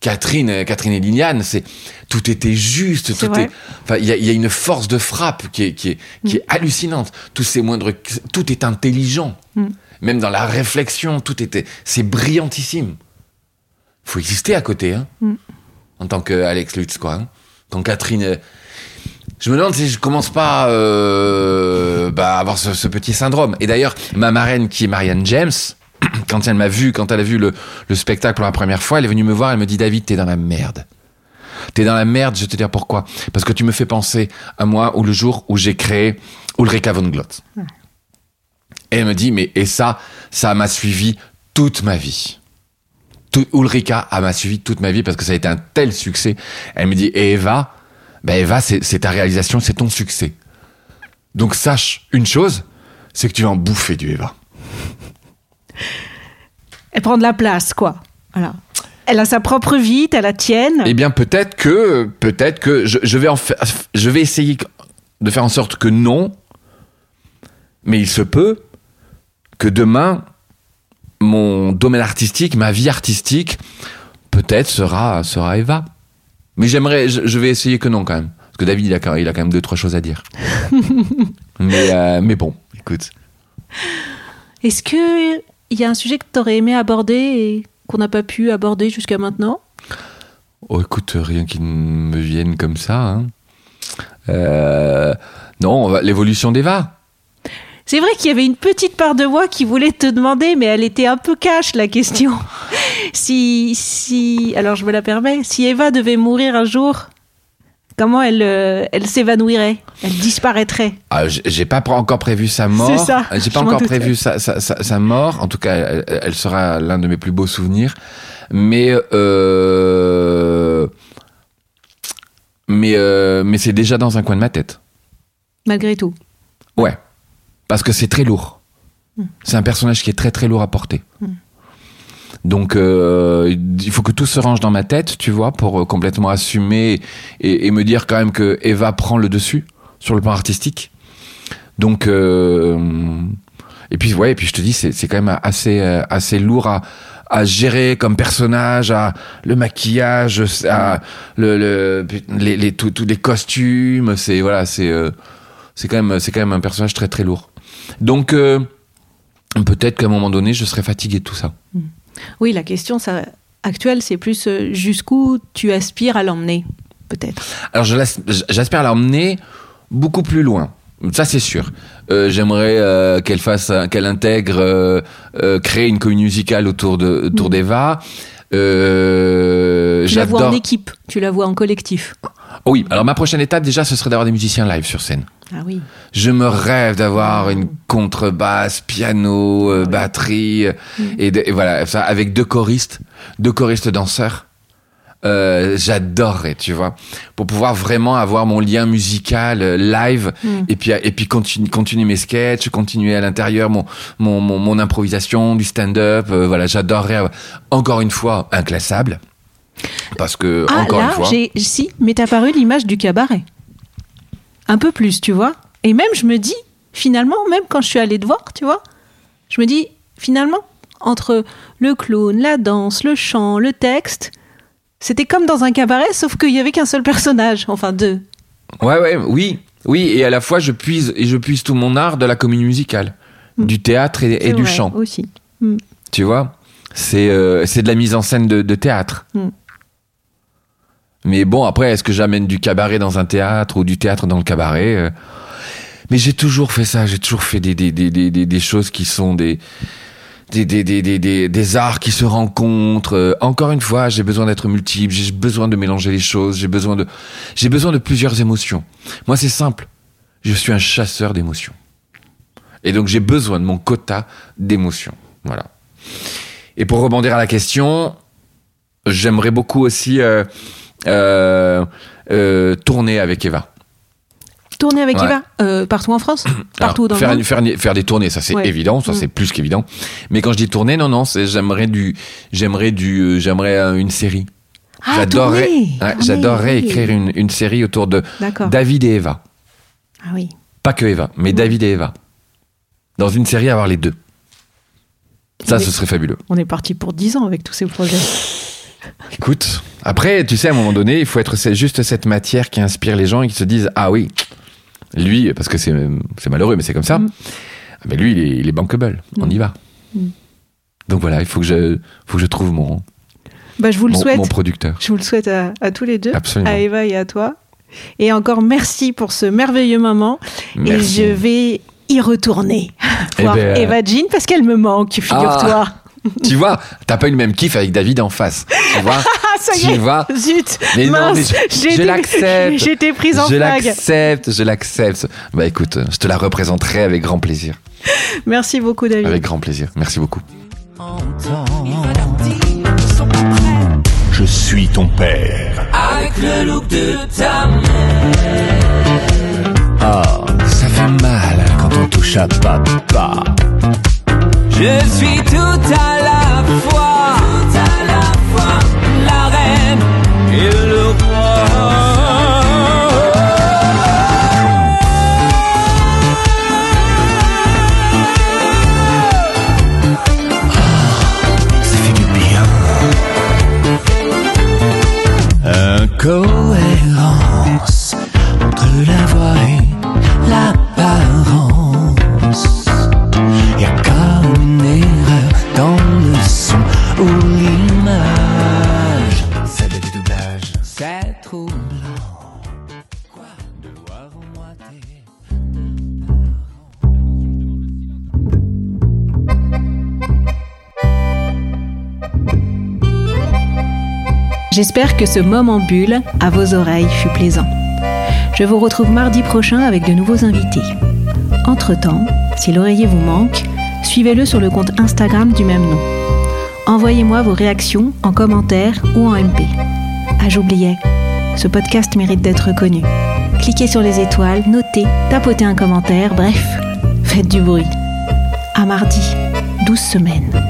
[SPEAKER 1] Catherine, euh, Catherine et Liliane, c'est tout était juste, tout est. Enfin, il y a, il y a une force de frappe qui est, qui est, qui est hallucinante. Tous ces moindres, tout est intelligent.
[SPEAKER 4] Mm.
[SPEAKER 1] Même dans la réflexion, tout était, c'est brillantissime. Faut exister à côté, hein,
[SPEAKER 4] Mm.
[SPEAKER 1] en tant que Alex Lutz, quoi. hein. Quand Catherine, euh, je me demande si je commence pas euh, bah, à avoir ce, ce petit syndrome. Et d'ailleurs, ma marraine qui est Marianne James, quand elle m'a vu, quand elle a vu le, le spectacle pour la première fois, elle est venue me voir, elle me dit David, t'es dans la merde. T'es dans la merde, je vais te dire pourquoi. Parce que tu me fais penser à moi ou le jour où j'ai créé Ulrika von Glotz. Et elle me dit, mais et ça, ça m'a suivi toute ma vie. Tout, Ulrika a m'a suivi toute ma vie parce que ça a été un tel succès. Elle me dit, et Eva, ben Eva, c'est c'est ta réalisation, c'est ton succès. Donc sache une chose, c'est que tu vas en bouffer du Eva.
[SPEAKER 4] Elle prend de la place, quoi. Voilà. Elle a sa propre vie, t'as la tienne.
[SPEAKER 1] Eh bien, peut-être que, peut-être que je, je vais en fa- je vais essayer de faire en sorte que non, mais il se peut que demain, mon domaine artistique, ma vie artistique, peut-être sera, sera Eva. Mais j'aimerais, je, je vais essayer que non quand même. Parce que David, il a, quand- il a quand même deux, trois choses à dire. mais, euh, mais bon, écoute.
[SPEAKER 4] Est-ce que il y a un sujet que t'aurais aimé aborder et qu'on n'a pas pu aborder jusqu'à maintenant?
[SPEAKER 1] Oh, écoute, rien qui me vienne comme ça. hein. Euh, non, l'évolution d'Eva.
[SPEAKER 4] C'est vrai qu'il y avait une petite part de moi qui voulait te demander, mais elle était un peu cash la question. si, si, alors je me la permets, si Eva devait mourir un jour, comment elle, euh, elle s'évanouirait? Elle disparaîtrait?
[SPEAKER 1] Ah, j'ai pas encore prévu sa mort.
[SPEAKER 4] C'est ça,
[SPEAKER 1] J'ai
[SPEAKER 4] je
[SPEAKER 1] pas encore prévu sa, sa, sa, sa mort. En tout cas, elle, elle sera l'un de mes plus beaux souvenirs. Mais euh, mais euh, mais c'est déjà dans un coin de ma tête.
[SPEAKER 4] malgré tout.
[SPEAKER 1] Ouais, parce que c'est très lourd. C'est un personnage qui est très très lourd à porter. Donc euh, il faut que tout se range dans ma tête, tu vois, pour euh, complètement assumer et, et me dire quand même que Eva prend le dessus sur le plan artistique. Donc euh, et puis ouais, et puis je te dis c'est quand même assez euh, assez lourd à à gérer comme personnage, à le maquillage, à le, le les, les tous tous les costumes, c'est voilà, c'est euh, c'est quand même c'est quand même un personnage très très lourd. Donc euh, peut-être qu'à un moment donné, je serai fatigué de tout ça.
[SPEAKER 4] Oui, la question, ça, actuelle, c'est plus euh, jusqu'où tu aspires à l'emmener, peut-être.
[SPEAKER 1] Alors j'aspire à l'emmener beaucoup plus loin. Ça c'est sûr. Euh, J'aimerais euh, qu'elle fasse, qu'elle intègre, euh, créer une commune musicale autour de autour
[SPEAKER 4] Mm.
[SPEAKER 1] d'Eva.
[SPEAKER 4] Tu la vois en équipe, tu la vois en collectif.
[SPEAKER 1] Oh oui. Alors ma prochaine étape déjà, ce serait d'avoir des musiciens live sur scène.
[SPEAKER 4] Ah oui.
[SPEAKER 1] Je me rêve d'avoir une contrebasse, piano, euh, batterie, euh, et, de- et voilà, ça avec deux choristes, deux choristes danseurs. Euh, J'adorerais, tu vois, pour pouvoir vraiment avoir mon lien musical euh, live
[SPEAKER 4] Mm.
[SPEAKER 1] et puis et puis continuer continuer mes sketchs, continuer à l'intérieur mon, mon mon mon improvisation, du stand-up. euh, voilà, j'adorerais encore une fois inclassable parce que
[SPEAKER 4] Ah
[SPEAKER 1] encore
[SPEAKER 4] là,
[SPEAKER 1] une fois.
[SPEAKER 4] j'ai si, m'est apparue l'image du cabaret. Un peu plus, tu vois. Et même, je me dis, finalement, même quand je suis allée te voir, tu vois, je me dis, finalement, entre le clown, la danse, le chant, le texte, c'était comme dans un cabaret, sauf qu'il y avait qu'un seul personnage, enfin deux.
[SPEAKER 1] Ouais, ouais, oui, oui, et à la fois je puise et je puise tout mon art de la comédie musicale, du théâtre et, du
[SPEAKER 4] vrai,
[SPEAKER 1] chant.
[SPEAKER 4] aussi. Mm.
[SPEAKER 1] Tu vois, c'est euh, c'est de la mise en scène de, de théâtre.
[SPEAKER 4] Mm.
[SPEAKER 1] Mais bon, après, est-ce que j'amène du cabaret dans un théâtre ou du théâtre dans le cabaret euh, Mais j'ai toujours fait ça. J'ai toujours fait des des, des, des, des, choses qui sont des des, des, des, des, des, arts qui se rencontrent. Euh, encore une fois, j'ai besoin d'être multiple, j'ai besoin de mélanger les choses, j'ai besoin de, j'ai besoin de plusieurs émotions. Moi, c'est simple. Je suis un chasseur d'émotions. Et donc, j'ai besoin de mon quota d'émotions. Voilà. Et pour rebondir à la question, j'aimerais beaucoup aussi euh, tourner avec Eva.
[SPEAKER 4] Tourner avec
[SPEAKER 1] Ouais.
[SPEAKER 4] Eva, euh, partout en France Partout
[SPEAKER 1] Alors,
[SPEAKER 4] dans
[SPEAKER 1] faire,
[SPEAKER 4] le monde
[SPEAKER 1] faire, faire des tournées, ça c'est
[SPEAKER 4] Ouais.
[SPEAKER 1] évident, ça
[SPEAKER 4] Mm.
[SPEAKER 1] c'est plus qu'évident. Mais quand je dis tourner, non, non, j'aimerais du, j'aimerais du, euh, j'aimerais euh, une série.
[SPEAKER 4] Ah,
[SPEAKER 1] j'adorerais, ouais,
[SPEAKER 4] tourner,
[SPEAKER 1] j'adorerais écrire une, une série autour de. David et Eva.
[SPEAKER 4] Ah oui.
[SPEAKER 1] Pas que Eva, mais
[SPEAKER 4] Mm.
[SPEAKER 1] David et Eva. Dans une série, avoir les deux. Ça, ce serait fabuleux.
[SPEAKER 4] On est parti pour 10 ans avec tous ces projets.
[SPEAKER 1] Écoute, après, tu sais, à un moment donné, il faut être juste cette matière qui inspire les gens et qui se disent Ah oui, lui, parce que c'est malheureux, mais c'est comme ça.
[SPEAKER 4] Mm.
[SPEAKER 1] Ah, Mais lui, il est, il est bankable. On
[SPEAKER 4] Mm.
[SPEAKER 1] y va.
[SPEAKER 4] Mm.
[SPEAKER 1] Donc voilà, il faut que je, faut que je trouve mon,
[SPEAKER 4] Bah, je vous le
[SPEAKER 1] mon,
[SPEAKER 4] souhaite.
[SPEAKER 1] mon producteur.
[SPEAKER 4] Je vous le souhaite à, à tous les deux,
[SPEAKER 1] Absolument.
[SPEAKER 4] à Eva et à toi. Et encore merci pour ce merveilleux moment.
[SPEAKER 1] Merci.
[SPEAKER 4] Et je vais y retourner
[SPEAKER 1] Eh
[SPEAKER 4] voir
[SPEAKER 1] ben,
[SPEAKER 4] Eva Jean parce qu'elle me manque, figure-toi.
[SPEAKER 1] Tu vois, t'as pas eu le même kiff avec David en face. Tu vois
[SPEAKER 4] Ah, ça y
[SPEAKER 1] Tu
[SPEAKER 4] est
[SPEAKER 1] vois
[SPEAKER 4] Zut
[SPEAKER 1] Mais non,
[SPEAKER 4] Mince,
[SPEAKER 1] mais je-
[SPEAKER 4] j'ai
[SPEAKER 1] je
[SPEAKER 4] été-
[SPEAKER 1] l'accepte.
[SPEAKER 4] J'étais prise en
[SPEAKER 1] Je
[SPEAKER 4] flag.
[SPEAKER 1] l'accepte, je l'accepte. Bah écoute, je te la représenterai avec grand plaisir.
[SPEAKER 4] Merci beaucoup, David.
[SPEAKER 1] Avec grand plaisir. Merci beaucoup.
[SPEAKER 5] Je suis ton père. Ah, ça fait mal quand on touche à papa.
[SPEAKER 6] Je suis tout à la fois, tout à la fois, la reine et le roi.
[SPEAKER 4] J'espère que ce moment bulle à vos oreilles fut plaisant. Je vous retrouve mardi prochain avec de nouveaux invités. Entre-temps, si l'oreiller vous manque, suivez-le sur le compte Instagram du même nom. Envoyez-moi vos réactions en commentaire ou en MP. Ah, j'oubliais, ce podcast mérite d'être connu. Cliquez sur les étoiles, notez, tapotez un commentaire, bref, faites du bruit. À mardi, 12 semaines.